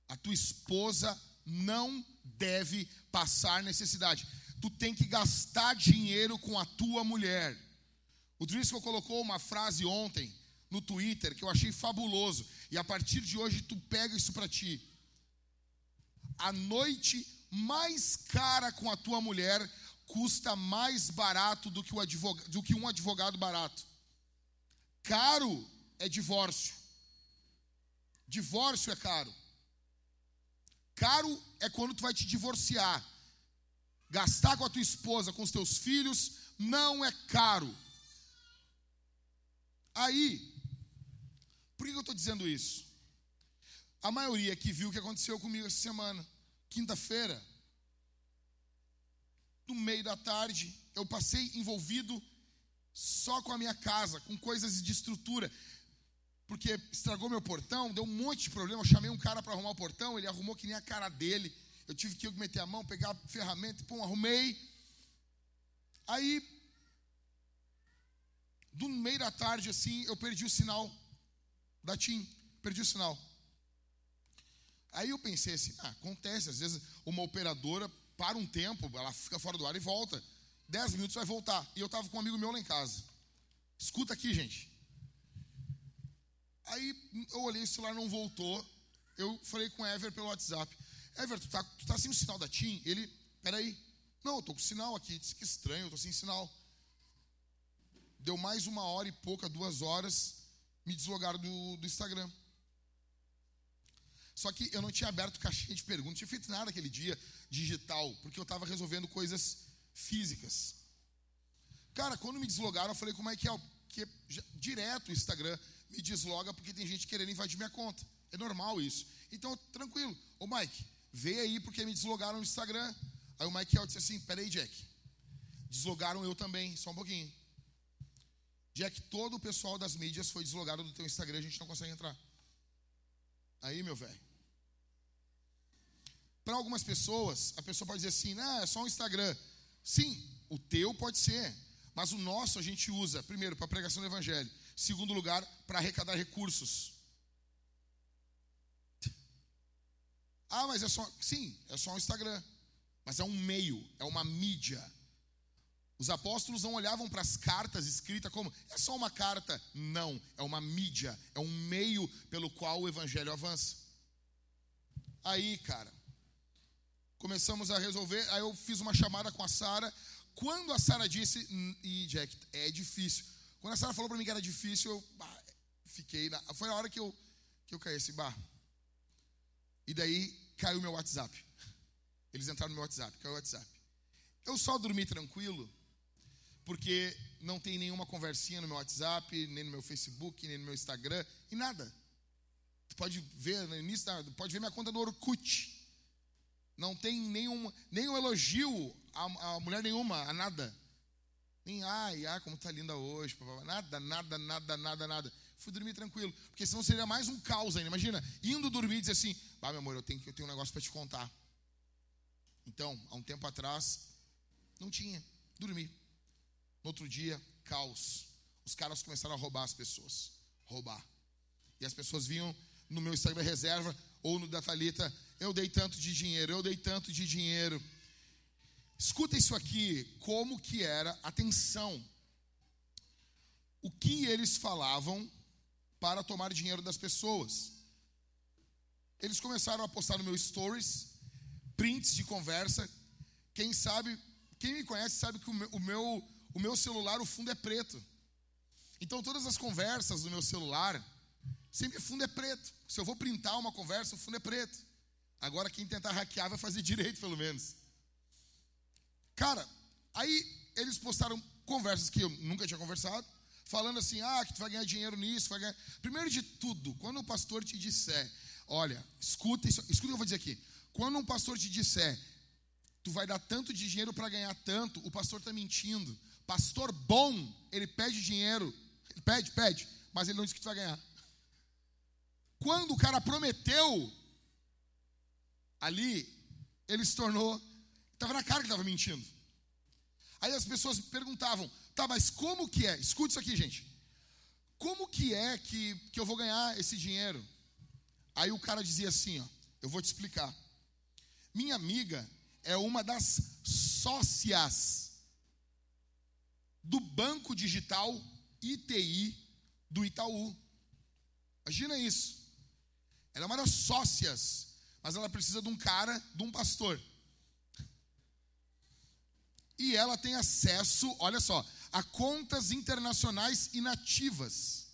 A tua esposa não deve passar necessidade. Tu tem que gastar dinheiro com a tua mulher. O Driscoll colocou uma frase ontem no Twitter que eu achei fabuloso. E a partir de hoje tu pega isso para ti. A noite mais cara com a tua mulher custa mais barato do que, o advogado, do que um advogado barato. Caro é divórcio. Divórcio é caro. Caro é quando tu vai te divorciar. Gastar com a tua esposa, com os teus filhos, não é caro. Aí, por que eu estou dizendo isso? A maioria que viu o que aconteceu comigo essa semana, quinta-feira, no meio da tarde, eu passei envolvido só com a minha casa, com coisas de estrutura, porque estragou meu portão, deu um monte de problema. Eu chamei um cara para arrumar o portão, ele arrumou que nem a cara dele. Eu tive que meter a mão, pegar a ferramenta, pum, arrumei. Aí, do meio da tarde, assim, eu perdi o sinal da TIM, perdi o sinal. Aí eu pensei assim, ah, acontece, às vezes uma operadora para um tempo, ela fica fora do ar e volta. Dez minutos vai voltar. E eu estava com um amigo meu lá em casa. Escuta aqui, gente. Aí eu olhei, o celular não voltou. Eu falei com o Ever pelo WhatsApp. Ever, tu tá, tu tá sem o sinal da TIM? Ele, peraí. Não, eu tô com sinal aqui. Disse que estranho, eu tô sem sinal. Deu mais uma hora e pouca, duas horas, me deslogaram do, do Instagram. Só que eu não tinha aberto caixinha de perguntas, não tinha feito nada aquele dia digital, porque eu estava resolvendo coisas físicas. Cara, quando me deslogaram, eu falei como é que é? Que já, direto o Instagram me desloga porque tem gente querendo invadir minha conta. É normal isso. Então, tranquilo. Ô Mike, vê aí porque me deslogaram no Instagram. Aí o Mike disse assim: peraí, Jack. Deslogaram eu também, só um pouquinho. Jack, todo o pessoal das mídias foi deslogado do teu Instagram, a gente não consegue entrar. Aí, meu velho. Para algumas pessoas, a pessoa pode dizer assim: não, é só um Instagram. Sim, o teu pode ser, mas o nosso a gente usa, primeiro, para pregação do evangelho, segundo lugar, para arrecadar recursos. Ah, mas é só. Sim, é só um Instagram. Mas é um meio, é uma mídia. Os apóstolos não olhavam para as cartas escritas como é só uma carta. Não, é uma mídia, é um meio pelo qual o evangelho avança. Aí, cara, começamos a resolver. Aí eu fiz uma chamada com a Sara. Quando a Sara disse, e Jack, é difícil. Quando a Sara falou para mim que era difícil, eu bah, fiquei. Na, foi a hora que eu, que eu caí assim, bah. E daí caiu meu WhatsApp. Eles entraram no meu WhatsApp, caiu o WhatsApp. Eu só dormi tranquilo porque não tem nenhuma conversinha no meu WhatsApp, nem no meu Facebook, nem no meu Instagram, e nada. Tu pode ver no início, pode ver minha conta no Orkut. Não tem nenhum, nenhum elogio a, a mulher nenhuma, a nada. Nem, ai, ai, como tá linda hoje, nada, nada, nada, nada, nada. Fui dormir tranquilo, porque senão seria mais um caos ainda. Imagina, indo dormir e dizer assim, ah, meu amor, eu tenho, eu tenho um negócio para te contar. Então, há um tempo atrás, não tinha, dormi. No outro dia, caos. Os caras começaram a roubar as pessoas. Roubar. E as pessoas vinham no meu Instagram reserva ou no da Thalita, eu dei tanto de dinheiro, eu dei tanto de dinheiro. Escuta isso aqui, como que era, atenção. O que eles falavam para tomar dinheiro das pessoas. Eles começaram a postar no meu stories prints de conversa. Quem sabe, quem me conhece sabe que o meu, o meu celular, o fundo é preto. Então todas as conversas do meu celular, sempre o fundo é preto. Se eu vou printar uma conversa, o fundo é preto. Agora quem tentar hackear vai fazer direito, pelo menos. Cara, aí eles postaram conversas que eu nunca tinha conversado, falando assim: ah, que tu vai ganhar dinheiro nisso, vai ganhar. Primeiro de tudo, quando o pastor te disser, olha, escuta isso, escuta o que eu vou dizer aqui. Quando um pastor te disser, tu vai dar tanto de dinheiro para ganhar tanto, o pastor está mentindo. Pastor bom, ele pede dinheiro, ele pede, pede, mas ele não diz que tu vai ganhar. Quando o cara prometeu, ali, ele se tornou, estava na cara que estava mentindo. Aí as pessoas perguntavam, tá, mas como que é? Escute isso aqui, gente. Como que é que, que eu vou ganhar esse dinheiro? Aí o cara dizia assim, ó, eu vou te explicar. Minha amiga é uma das sócias do banco digital ITI do Itaú. Imagina isso. Ela é uma das sócias, mas ela precisa de um cara, de um pastor. E ela tem acesso, olha só, a contas internacionais inativas,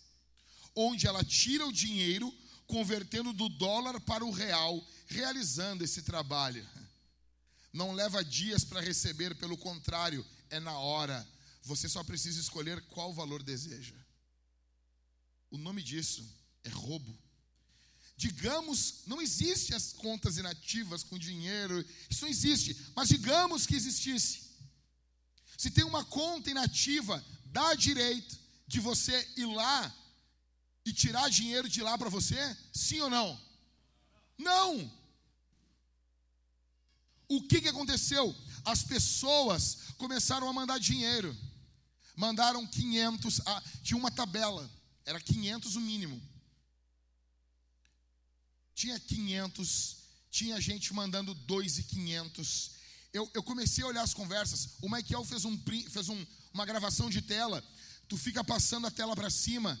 onde ela tira o dinheiro convertendo do dólar para o real, realizando esse trabalho. Não leva dias para receber, pelo contrário, é na hora você só precisa escolher qual valor deseja. O nome disso é roubo. Digamos, não existe as contas inativas com dinheiro, isso não existe, mas digamos que existisse. Se tem uma conta inativa, dá direito de você ir lá e tirar dinheiro de lá para você? Sim ou não? Não. O que, que aconteceu? As pessoas começaram a mandar dinheiro. Mandaram 500, ah, tinha uma tabela, era 500 o mínimo. Tinha 500, tinha gente mandando 2,500. Eu, eu comecei a olhar as conversas. O Michael fez, um, fez um, uma gravação de tela. Tu fica passando a tela para cima,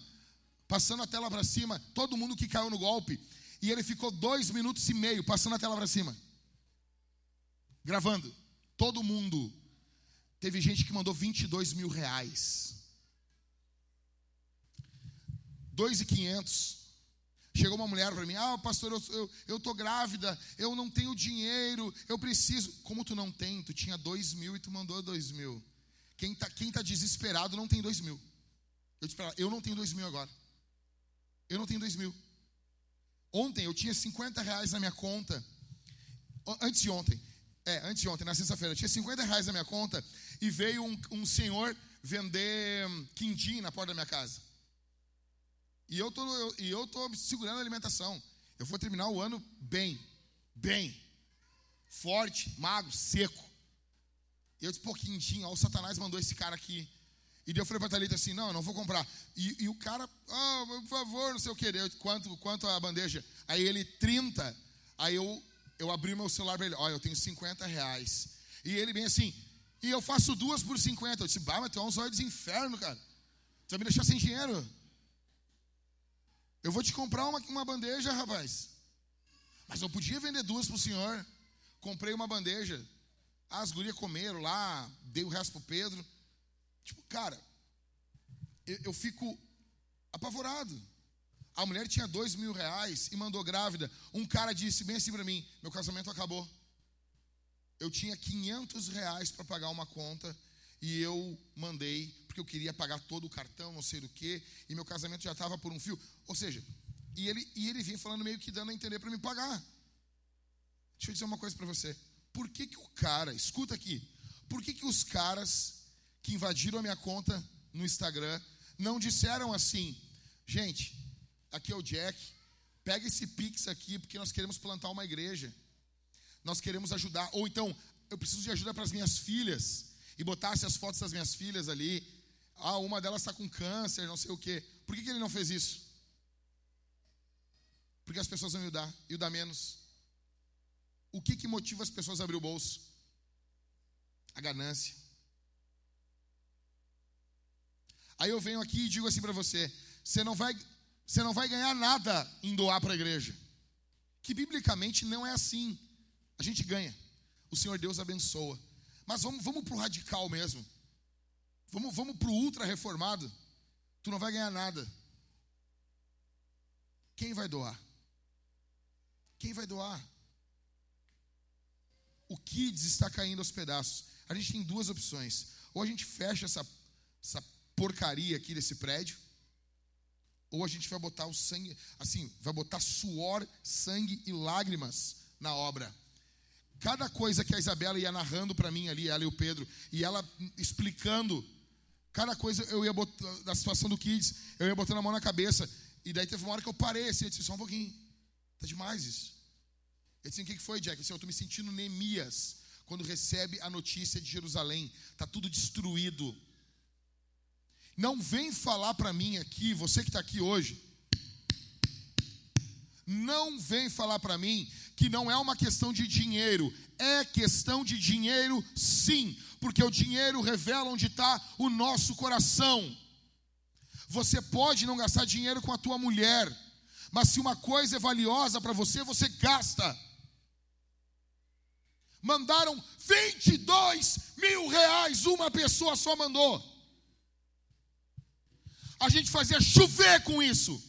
passando a tela para cima, todo mundo que caiu no golpe. E ele ficou dois minutos e meio passando a tela para cima, gravando. Todo mundo Teve gente que mandou 22 mil reais. 2,500. Chegou uma mulher para mim, ah, pastor, eu, eu, tô grávida, eu não tenho dinheiro, eu preciso. Como tu não tem? Tu tinha dois mil e tu mandou dois mil. Quem está quem tá desesperado não tem dois mil. Eu, te eu não tenho dois mil agora. Eu não tenho dois mil. Ontem eu tinha 50 reais na minha conta. Antes de ontem. É, antes de ontem, na sexta-feira, eu tinha 50 reais na minha conta e veio um, um senhor vender quindim na porta da minha casa. E eu tô, eu, e eu tô segurando a alimentação. Eu vou terminar o ano bem, bem, forte, magro, seco. E eu disse, pô, quindim, ó, o Satanás mandou esse cara aqui. E eu falei pra Thalita assim, não, eu não vou comprar. E, e o cara, ah, por favor, não sei o que. Eu, quanto, quanto a bandeja? Aí ele, 30. Aí eu, eu abri meu celular pra ele, olha, eu tenho 50 reais. E ele bem assim, e eu faço duas por 50. Eu disse, bah, mas tu é um zóio de inferno, cara. Tu vai me deixar sem dinheiro? Eu vou te comprar uma, uma bandeja, rapaz. Mas eu podia vender duas pro senhor. Comprei uma bandeja. As gurias comeram lá, dei o resto pro Pedro. Tipo, cara, eu, eu fico apavorado. A mulher tinha dois mil reais e mandou grávida. Um cara disse bem assim para mim: meu casamento acabou. Eu tinha 500 reais para pagar uma conta e eu mandei, porque eu queria pagar todo o cartão, não sei do que, e meu casamento já estava por um fio. Ou seja, e ele, e ele vinha falando meio que dando a entender para me pagar. Deixa eu dizer uma coisa para você. Por que, que o cara, escuta aqui, por que, que os caras que invadiram a minha conta no Instagram não disseram assim, gente, aqui é o Jack, pega esse pix aqui porque nós queremos plantar uma igreja. Nós queremos ajudar, ou então, eu preciso de ajuda para as minhas filhas e botasse as fotos das minhas filhas ali. Ah, uma delas está com câncer, não sei o quê. Por que, que ele não fez isso? Porque as pessoas vão dar, e o dar menos. O que, que motiva as pessoas a abrir o bolso? A ganância. Aí eu venho aqui e digo assim para você: você não vai, você não vai ganhar nada em doar para a igreja. Que biblicamente não é assim. A gente ganha. O Senhor Deus abençoa. Mas vamos, vamos para o radical mesmo. Vamos, vamos para o ultra reformado. Tu não vai ganhar nada. Quem vai doar? Quem vai doar? O Kids está caindo aos pedaços. A gente tem duas opções. Ou a gente fecha essa, essa porcaria aqui desse prédio, ou a gente vai botar o sangue, assim, vai botar suor, sangue e lágrimas na obra. Cada coisa que a Isabela ia narrando para mim ali, ela e o Pedro, e ela explicando, cada coisa eu ia botando, da situação do Kids, eu ia botando a mão na cabeça. E daí teve uma hora que eu parei assim, eu disse, só um pouquinho, tá demais isso. Ele disse, o que foi, Jack? Eu disse, eu estou me sentindo Neemias, quando recebe a notícia de Jerusalém, tá tudo destruído. Não vem falar para mim aqui, você que está aqui hoje, não vem falar para mim que não é uma questão de dinheiro. É questão de dinheiro, sim, porque o dinheiro revela onde está o nosso coração. Você pode não gastar dinheiro com a tua mulher, mas se uma coisa é valiosa para você, você gasta. Mandaram 22 mil reais, uma pessoa só mandou. A gente fazia chover com isso.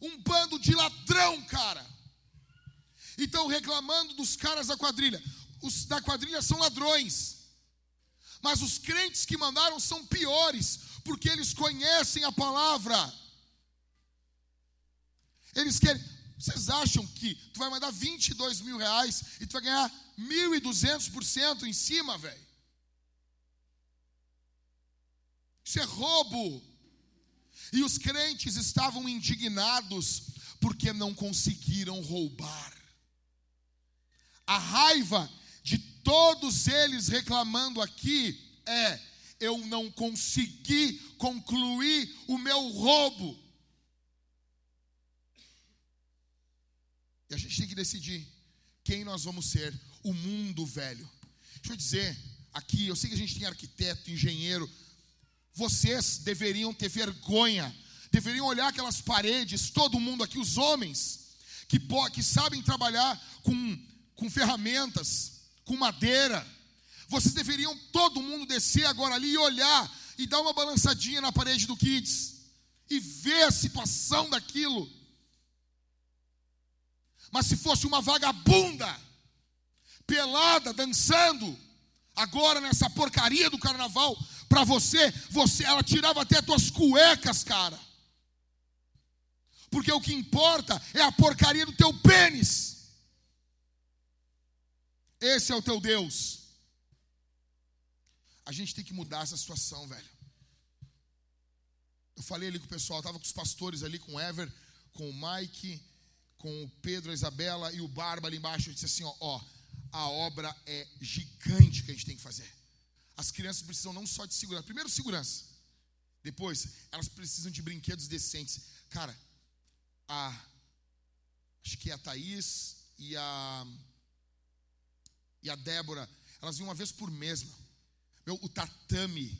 Um bando de ladrão, cara. E estão reclamando dos caras da quadrilha. Os da quadrilha são ladrões. Mas os crentes que mandaram são piores, porque eles conhecem a palavra. Eles querem. Vocês acham que tu vai mandar 22 mil reais e tu vai ganhar 1.200% em cima, velho? Isso é roubo. E os crentes estavam indignados porque não conseguiram roubar. A raiva de todos eles reclamando aqui é: eu não consegui concluir o meu roubo. E a gente tem que decidir quem nós vamos ser, o mundo velho. Deixa eu dizer, aqui, eu sei que a gente tem arquiteto, engenheiro, vocês deveriam ter vergonha, deveriam olhar aquelas paredes, todo mundo aqui, os homens, que, que sabem trabalhar com, com ferramentas, com madeira. Vocês deveriam todo mundo descer agora ali e olhar e dar uma balançadinha na parede do Kids e ver a situação daquilo. Mas se fosse uma vagabunda, pelada, dançando, agora nessa porcaria do carnaval, para você, você, ela tirava até as tuas cuecas, cara. Porque o que importa é a porcaria do teu pênis. Esse é o teu Deus. A gente tem que mudar essa situação, velho. Eu falei ali com o pessoal, estava com os pastores ali, com o Ever, com o Mike, com o Pedro, a Isabela e o Barba ali embaixo. Eu disse assim: ó, ó a obra é gigante que a gente tem que fazer. As crianças precisam não só de segurança, primeiro segurança. Depois, elas precisam de brinquedos decentes. Cara, a acho que a Thaís e a e a Débora, elas vinham uma vez por mês. Meu, o tatame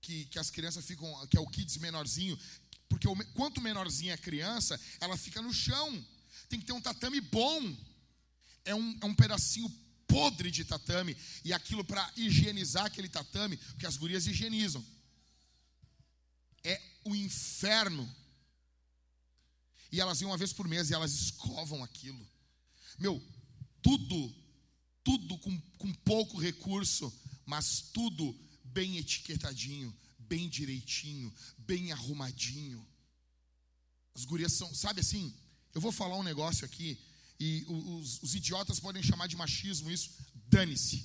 que, que as crianças ficam, que é o kids menorzinho, porque o, quanto menorzinha a criança, ela fica no chão. Tem que ter um tatame bom. É um, é um pedacinho podre de tatame. E aquilo para higienizar aquele tatame, porque as gurias higienizam. É o inferno. E elas iam uma vez por mês e elas escovam aquilo. Meu, tudo, tudo com, com pouco recurso, mas tudo bem etiquetadinho, bem direitinho, bem arrumadinho. As gurias são, sabe assim? Eu vou falar um negócio aqui, e os, os idiotas podem chamar de machismo isso, dane-se.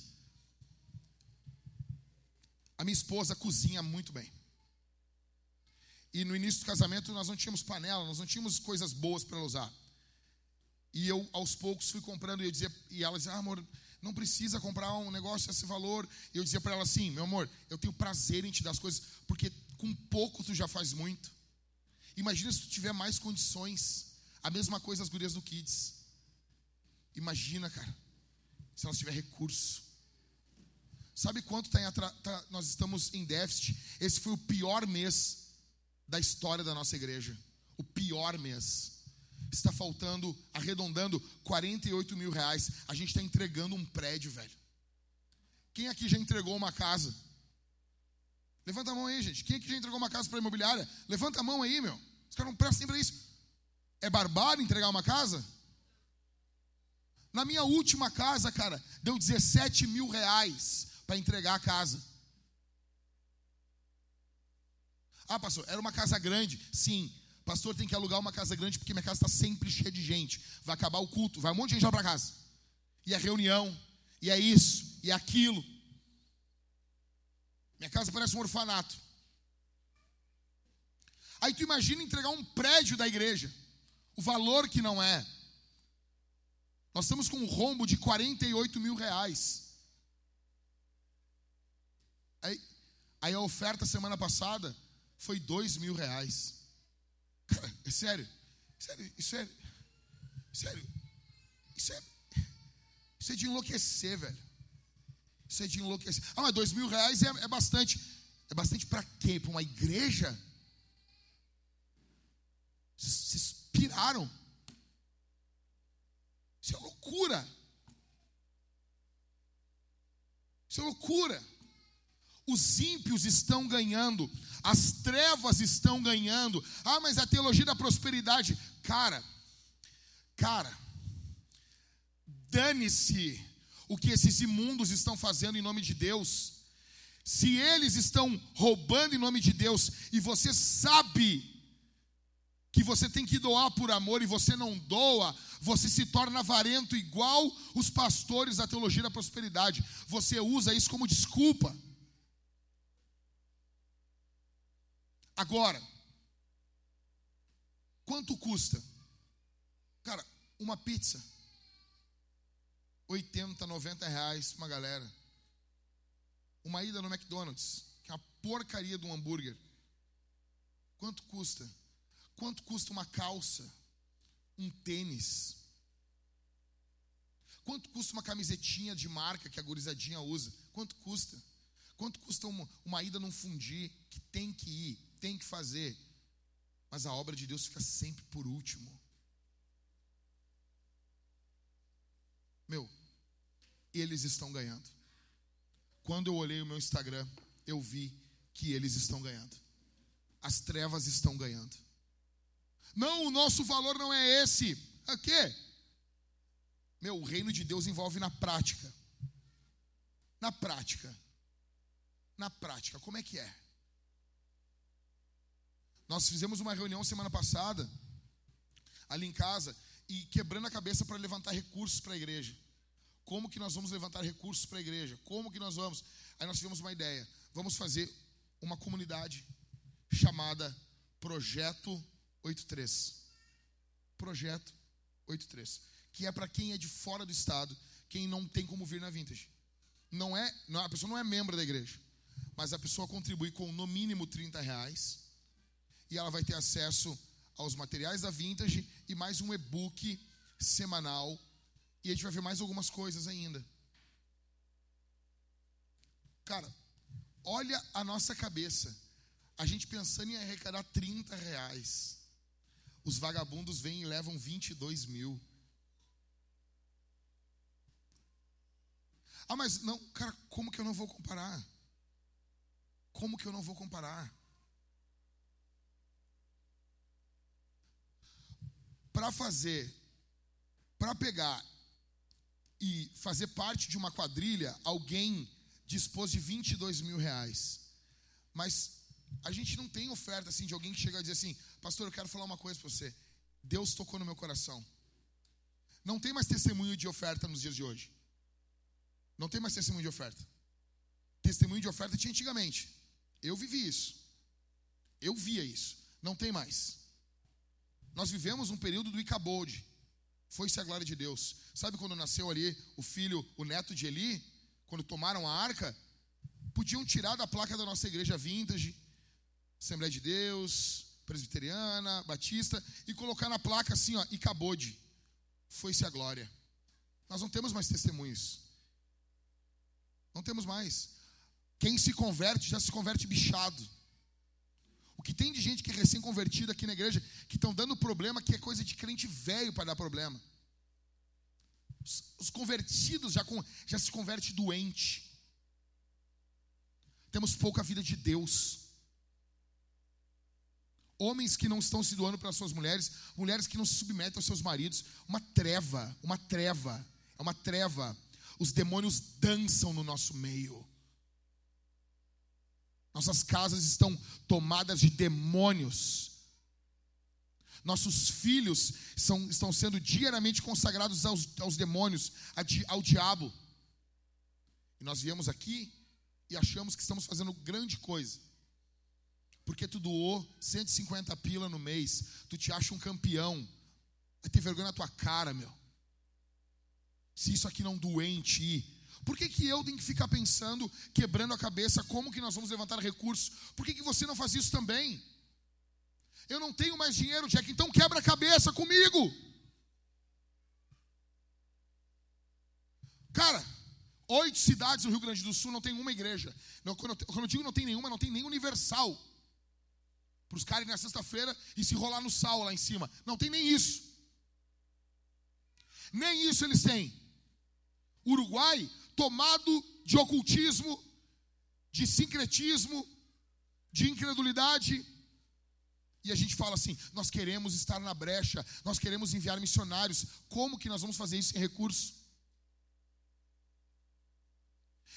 A minha esposa cozinha muito bem. E no início do casamento nós não tínhamos panela, nós não tínhamos coisas boas para usar. E eu aos poucos fui comprando e eu dizia, e ela dizia: ah, "Amor, não precisa comprar um negócio esse valor". E eu dizia para ela assim: "Meu amor, eu tenho prazer em te dar as coisas, porque com pouco tu já faz muito. Imagina se tu tiver mais condições. A mesma coisa as gurias do Kids. Imagina, cara, se elas tiverem recurso. Sabe quanto tá tá, nós estamos em déficit? Esse foi o pior mês da história da nossa igreja. O pior mês. Está faltando, arredondando, 48 mil reais. A gente está entregando um prédio, velho. Quem aqui já entregou uma casa? Levanta a mão aí, gente. Quem aqui já entregou uma casa para imobiliária? Levanta a mão aí, meu. Os caras não prestam nem para isso. É barbárie entregar uma casa? Na minha última casa, cara, deu 17 mil reais para entregar a casa. Ah, pastor, era uma casa grande. Sim, pastor tem que alugar uma casa grande porque minha casa está sempre cheia de gente. Vai acabar o culto, vai um monte de gente lá para casa. E a reunião, e é isso, e é aquilo. Minha casa parece um orfanato. Aí tu imagina entregar um prédio da igreja, o valor que não é. Nós estamos com um rombo de 48 mil reais. Aí, aí a oferta semana passada foi dois mil reais. Cara, é sério, sério, isso é, sério, isso é, isso é de enlouquecer, velho. Isso é de enlouquecer. Ah, mas dois mil reais é, é bastante. É bastante para quê? Para uma igreja? Vocês piraram. Isso é loucura. Isso é loucura. Os ímpios estão ganhando, as trevas estão ganhando. Ah, mas a teologia da prosperidade, cara, cara, dane-se o que esses imundos estão fazendo em nome de Deus. Se eles estão roubando em nome de Deus e você sabe que você tem que doar por amor e você não doa, você se torna avarento igual os pastores da teologia da prosperidade. Você usa isso como desculpa. Agora, quanto custa? Cara, uma pizza. 80, 90 reais uma galera. Uma ida no McDonald's, que é uma porcaria de um hambúrguer. Quanto custa? Quanto custa uma calça? Um tênis? Quanto custa uma camisetinha de marca que a gurizadinha usa? Quanto custa? Quanto custa uma, uma ida num fundi que tem que ir? tem que fazer, mas a obra de Deus fica sempre por último. Meu, eles estão ganhando. Quando eu olhei o meu Instagram, eu vi que eles estão ganhando. As trevas estão ganhando. Não, o nosso valor não é esse. A quê? Meu, o reino de Deus envolve na prática. Na prática. Na prática, como é que é? Nós fizemos uma reunião semana passada, ali em casa, e quebrando a cabeça para levantar recursos para a igreja. Como que nós vamos levantar recursos para a igreja? Como que nós vamos? Aí nós tivemos uma ideia. Vamos fazer uma comunidade chamada Projeto 83. Projeto 83. Que é para quem é de fora do estado, quem não tem como vir na vintage. Não é, não, a pessoa não é membro da igreja, mas a pessoa contribui com no mínimo 30 reais e ela vai ter acesso aos materiais da vintage e mais um e-book semanal. E a gente vai ver mais algumas coisas ainda. Cara, olha a nossa cabeça. A gente pensando em arrecadar 30 reais. Os vagabundos vêm e levam 22 mil. Ah, mas não, cara, como que eu não vou comparar? Como que eu não vou comparar? Para fazer, para pegar e fazer parte de uma quadrilha, alguém dispôs de 22 mil reais. Mas a gente não tem oferta assim de alguém que chega a dizer assim, pastor, eu quero falar uma coisa para você. Deus tocou no meu coração. Não tem mais testemunho de oferta nos dias de hoje. Não tem mais testemunho de oferta. Testemunho de oferta tinha antigamente. Eu vivi isso. Eu via isso. Não tem mais. Nós vivemos um período do Icabode. Foi-se a glória de Deus. Sabe quando nasceu ali o filho, o neto de Eli? Quando tomaram a arca? Podiam tirar da placa da nossa igreja vintage, Assembleia de Deus, Presbiteriana, Batista, e colocar na placa assim, ó, Icabode. Foi-se a glória. Nós não temos mais testemunhos. Não temos mais. Quem se converte já se converte bichado. O que tem de gente que é recém-convertida aqui na igreja, que estão dando problema, que é coisa de crente velho para dar problema. Os, os convertidos já, com, já se converte doente. Temos pouca vida de Deus. Homens que não estão se doando para suas mulheres, mulheres que não se submetem aos seus maridos, uma treva, uma treva, é uma treva os demônios dançam no nosso meio. Nossas casas estão tomadas de demônios. Nossos filhos são, estão sendo diariamente consagrados aos, aos demônios, ao diabo. E nós viemos aqui e achamos que estamos fazendo grande coisa. Porque tu doou 150 pila no mês, tu te acha um campeão. Vai ter vergonha na tua cara, meu se isso aqui não doer em ti? Por que, que eu tenho que ficar pensando, quebrando a cabeça, como que nós vamos levantar recursos? Por que, que você não faz isso também? Eu não tenho mais dinheiro, Jack, então quebra a cabeça comigo. Cara, oito cidades no Rio Grande do Sul não tem uma igreja. quando eu digo não tem nenhuma, não tem nem universal. Para os caras ir na sexta-feira e se rolar no sal lá em cima. Não tem nem isso. Nem isso eles têm. Uruguai tomado de ocultismo, de sincretismo, de incredulidade. E a gente fala assim: nós queremos estar na brecha, nós queremos enviar missionários. Como que nós vamos fazer isso sem recurso?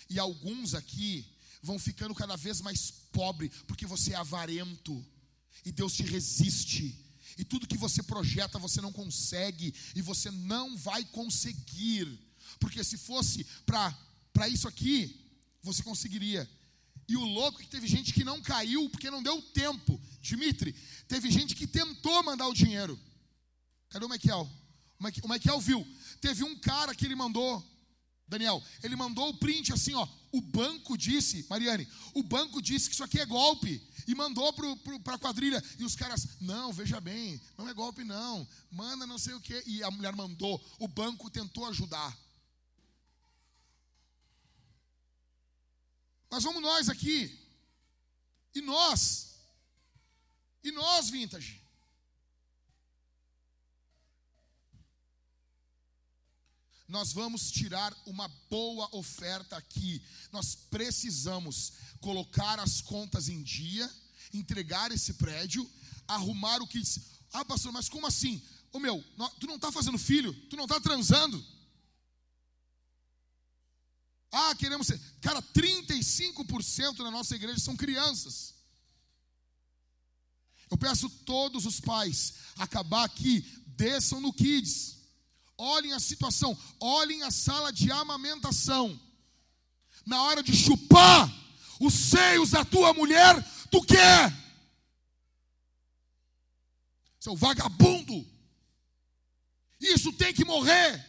E alguns aqui vão ficando cada vez mais pobre, porque você é avarento, e Deus te resiste. E tudo que você projeta você não consegue, e você não vai conseguir. Porque se fosse para isso aqui, você conseguiria. E o louco é que teve gente que não caiu porque não deu tempo. Dimitri, teve gente que tentou mandar o dinheiro. Cadê o Michael? O Michael viu. Teve um cara que ele mandou, Daniel, ele mandou o print assim, ó. O banco disse, Mariane, o banco disse que isso aqui é golpe. E mandou para a quadrilha. E os caras, não, veja bem, não é golpe, não. Manda não sei o quê. E a mulher mandou. O banco tentou ajudar. Mas vamos nós aqui. E nós? E nós, vintage? Nós vamos tirar uma boa oferta aqui. Nós precisamos colocar as contas em dia, entregar esse prédio, arrumar o que. Ah, pastor, mas como assim? Ô meu, tu não está fazendo filho? Tu não está transando? Ah, queremos ser. Cara, 35% na nossa igreja são crianças. Eu peço todos os pais acabar aqui, desçam no Kids. Olhem a situação, olhem a sala de amamentação. Na hora de chupar os seios da tua mulher, tu quer? Seu vagabundo. Isso tem que morrer.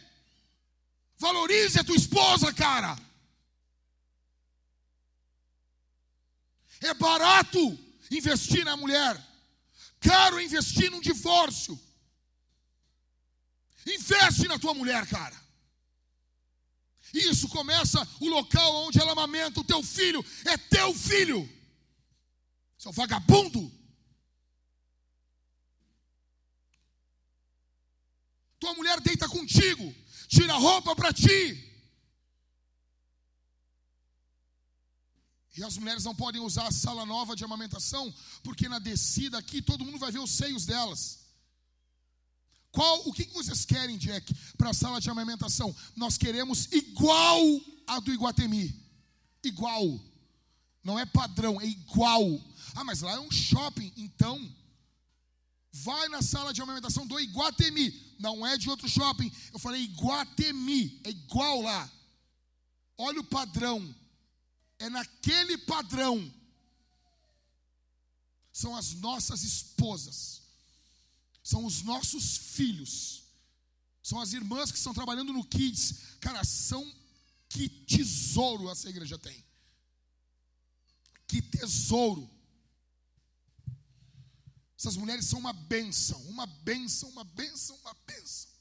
Valorize a tua esposa, cara. É barato investir na mulher, caro investir num divórcio. Investe na tua mulher, cara. Isso começa o local onde ela amamenta o teu filho, é teu filho. Seu vagabundo. Tua mulher deita contigo, tira a roupa para ti. E as mulheres não podem usar a sala nova de amamentação, porque na descida aqui todo mundo vai ver os seios delas. Qual, o que vocês querem, Jack, para a sala de amamentação? Nós queremos igual a do Iguatemi. Igual. Não é padrão, é igual. Ah, mas lá é um shopping, então vai na sala de amamentação do Iguatemi. Não é de outro shopping. Eu falei Iguatemi, é igual lá. Olha o padrão. É naquele padrão. São as nossas esposas são os nossos filhos, são as irmãs que estão trabalhando no Kids. Cara, são que tesouro essa igreja tem. Que tesouro. Essas mulheres são uma benção, uma benção, uma benção, uma benção.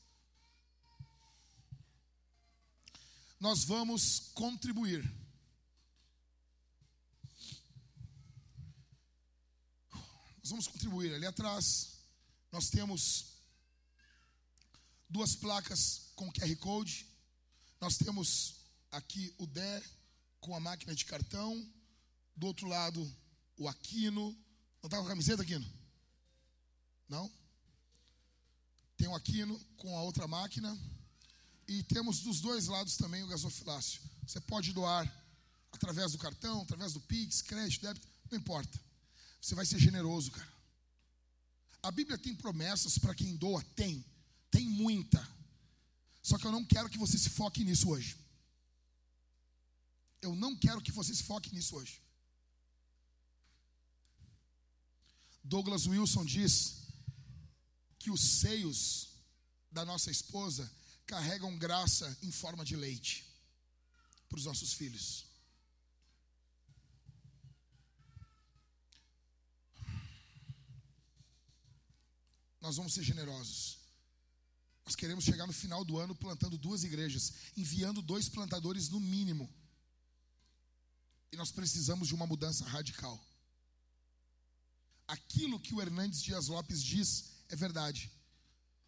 Nós vamos contribuir. Nós vamos contribuir ali atrás. Nós temos duas placas com QR Code. Nós temos aqui o DE com a máquina de cartão. Do outro lado, o Aquino. Não está com a camiseta, Aquino? Não? Tem o Aquino com a outra máquina. E temos dos dois lados também o gasofilácio. Você pode doar através do cartão, através do Pix, crédito, débito, não importa. Você vai ser generoso, cara. A Bíblia tem promessas para quem doa? Tem. Tem muita. Só que eu não quero que você se foque nisso hoje. Eu não quero que você se foque nisso hoje. Douglas Wilson diz que os seios da nossa esposa carregam graça em forma de leite para os nossos filhos. Nós vamos ser generosos. Nós queremos chegar no final do ano plantando duas igrejas, enviando dois plantadores no mínimo. E nós precisamos de uma mudança radical. Aquilo que o Hernandes Dias Lopes diz é verdade.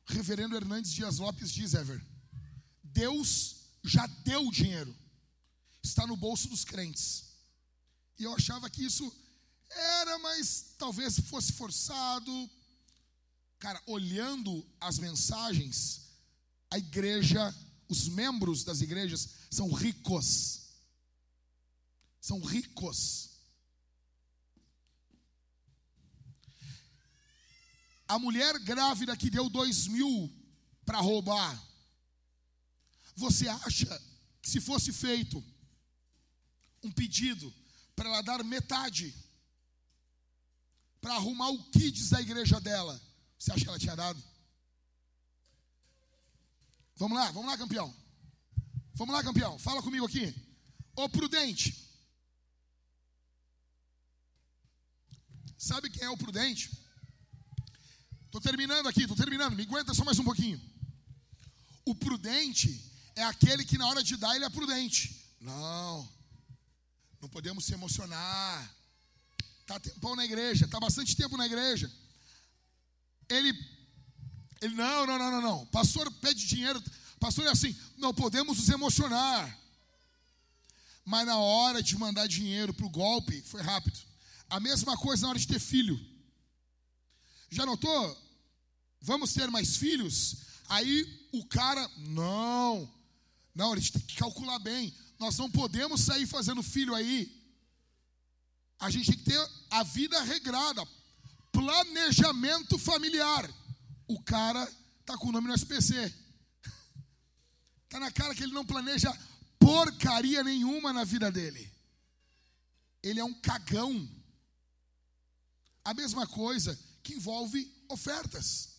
O reverendo Hernandes Dias Lopes diz, Ever, Deus já deu o dinheiro. Está no bolso dos crentes. E eu achava que isso era, mas talvez fosse forçado, Cara, olhando as mensagens, a igreja, os membros das igrejas são ricos. São ricos. A mulher grávida que deu dois mil para roubar, você acha que se fosse feito um pedido para ela dar metade, para arrumar o kids da igreja dela, você acha que ela tinha dado? Vamos lá, vamos lá, campeão. Vamos lá, campeão. Fala comigo aqui. Ô prudente. Sabe quem é o prudente? Estou terminando aqui, estou terminando. Me aguenta só mais um pouquinho. O prudente é aquele que na hora de dar ele é prudente. Não, não podemos se emocionar. Está tempão na igreja, está bastante tempo na igreja. Ele, ele não, não, não, não, não. Pastor pede dinheiro. Pastor é assim, não podemos nos emocionar. Mas na hora de mandar dinheiro para o golpe, foi rápido. A mesma coisa na hora de ter filho. Já notou? Vamos ter mais filhos? Aí o cara, não, não, a gente tem que calcular bem. Nós não podemos sair fazendo filho aí. A gente tem que ter a vida regrada planejamento familiar. O cara tá com o nome no SPC. Tá na cara que ele não planeja porcaria nenhuma na vida dele. Ele é um cagão. A mesma coisa que envolve ofertas.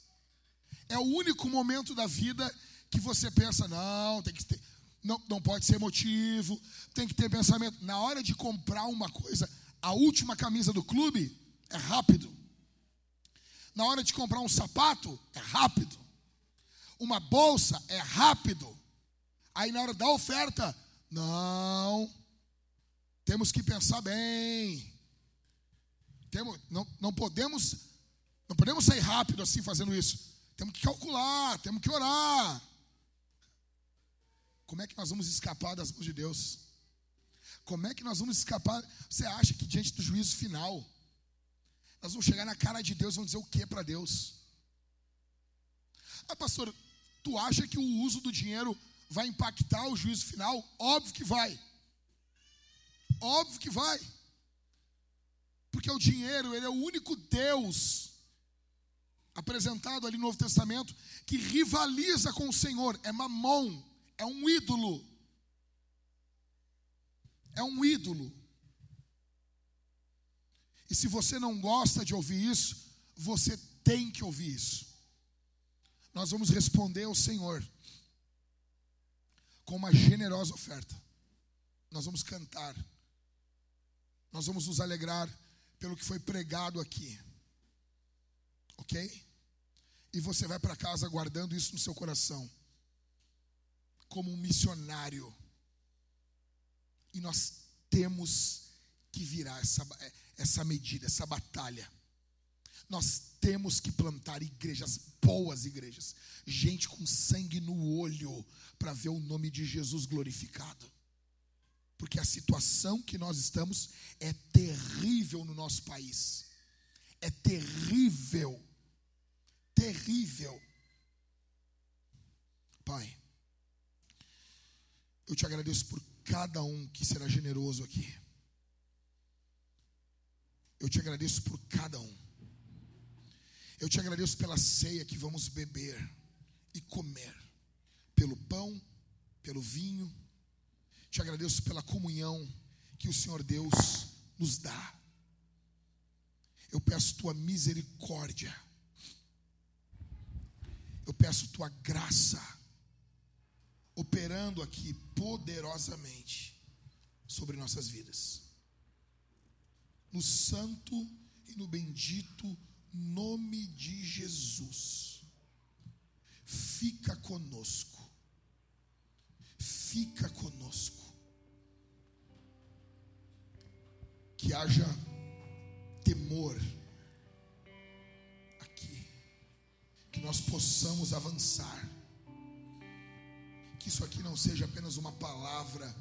É o único momento da vida que você pensa, não, tem que ter. não, não pode ser emotivo, tem que ter pensamento. Na hora de comprar uma coisa, a última camisa do clube é rápido. Na hora de comprar um sapato, é rápido. Uma bolsa é rápido. Aí na hora da oferta, não. Temos que pensar bem. Temos, não, não podemos não podemos sair rápido assim fazendo isso. Temos que calcular, temos que orar. Como é que nós vamos escapar das mãos de Deus? Como é que nós vamos escapar? Você acha que diante do juízo final, nós vamos chegar na cara de Deus e vamos dizer o que para Deus? Ah, pastor, tu acha que o uso do dinheiro vai impactar o juízo final? Óbvio que vai. Óbvio que vai. Porque o dinheiro, ele é o único Deus apresentado ali no Novo Testamento que rivaliza com o Senhor. É mamon, é um ídolo. É um ídolo. E se você não gosta de ouvir isso, você tem que ouvir isso. Nós vamos responder ao Senhor com uma generosa oferta. Nós vamos cantar. Nós vamos nos alegrar pelo que foi pregado aqui. Ok? E você vai para casa guardando isso no seu coração, como um missionário. E nós temos que virar essa, essa medida, essa batalha. Nós temos que plantar igrejas, boas igrejas, gente com sangue no olho, para ver o nome de Jesus glorificado. Porque a situação que nós estamos é terrível no nosso país. É terrível. Terrível. Pai, eu te agradeço por cada um que será generoso aqui. Eu te agradeço por cada um. Eu te agradeço pela ceia que vamos beber e comer, pelo pão, pelo vinho. Te agradeço pela comunhão que o Senhor Deus nos dá. Eu peço tua misericórdia. Eu peço tua graça operando aqui poderosamente sobre nossas vidas. No santo e no bendito nome de Jesus. Fica conosco. Fica conosco. Que haja temor aqui. Que nós possamos avançar. Que isso aqui não seja apenas uma palavra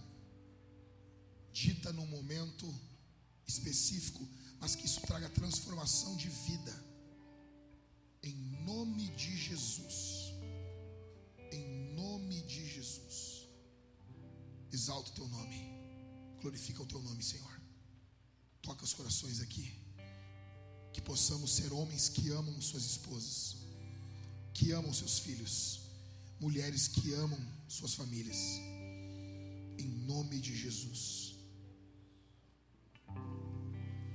dita num momento específico, mas que isso traga transformação de vida. Em nome de Jesus. Em nome de Jesus. Exalta o teu nome. Glorifica o teu nome, Senhor. Toca os corações aqui. Que possamos ser homens que amam suas esposas, que amam seus filhos, mulheres que amam suas famílias. Em nome de Jesus.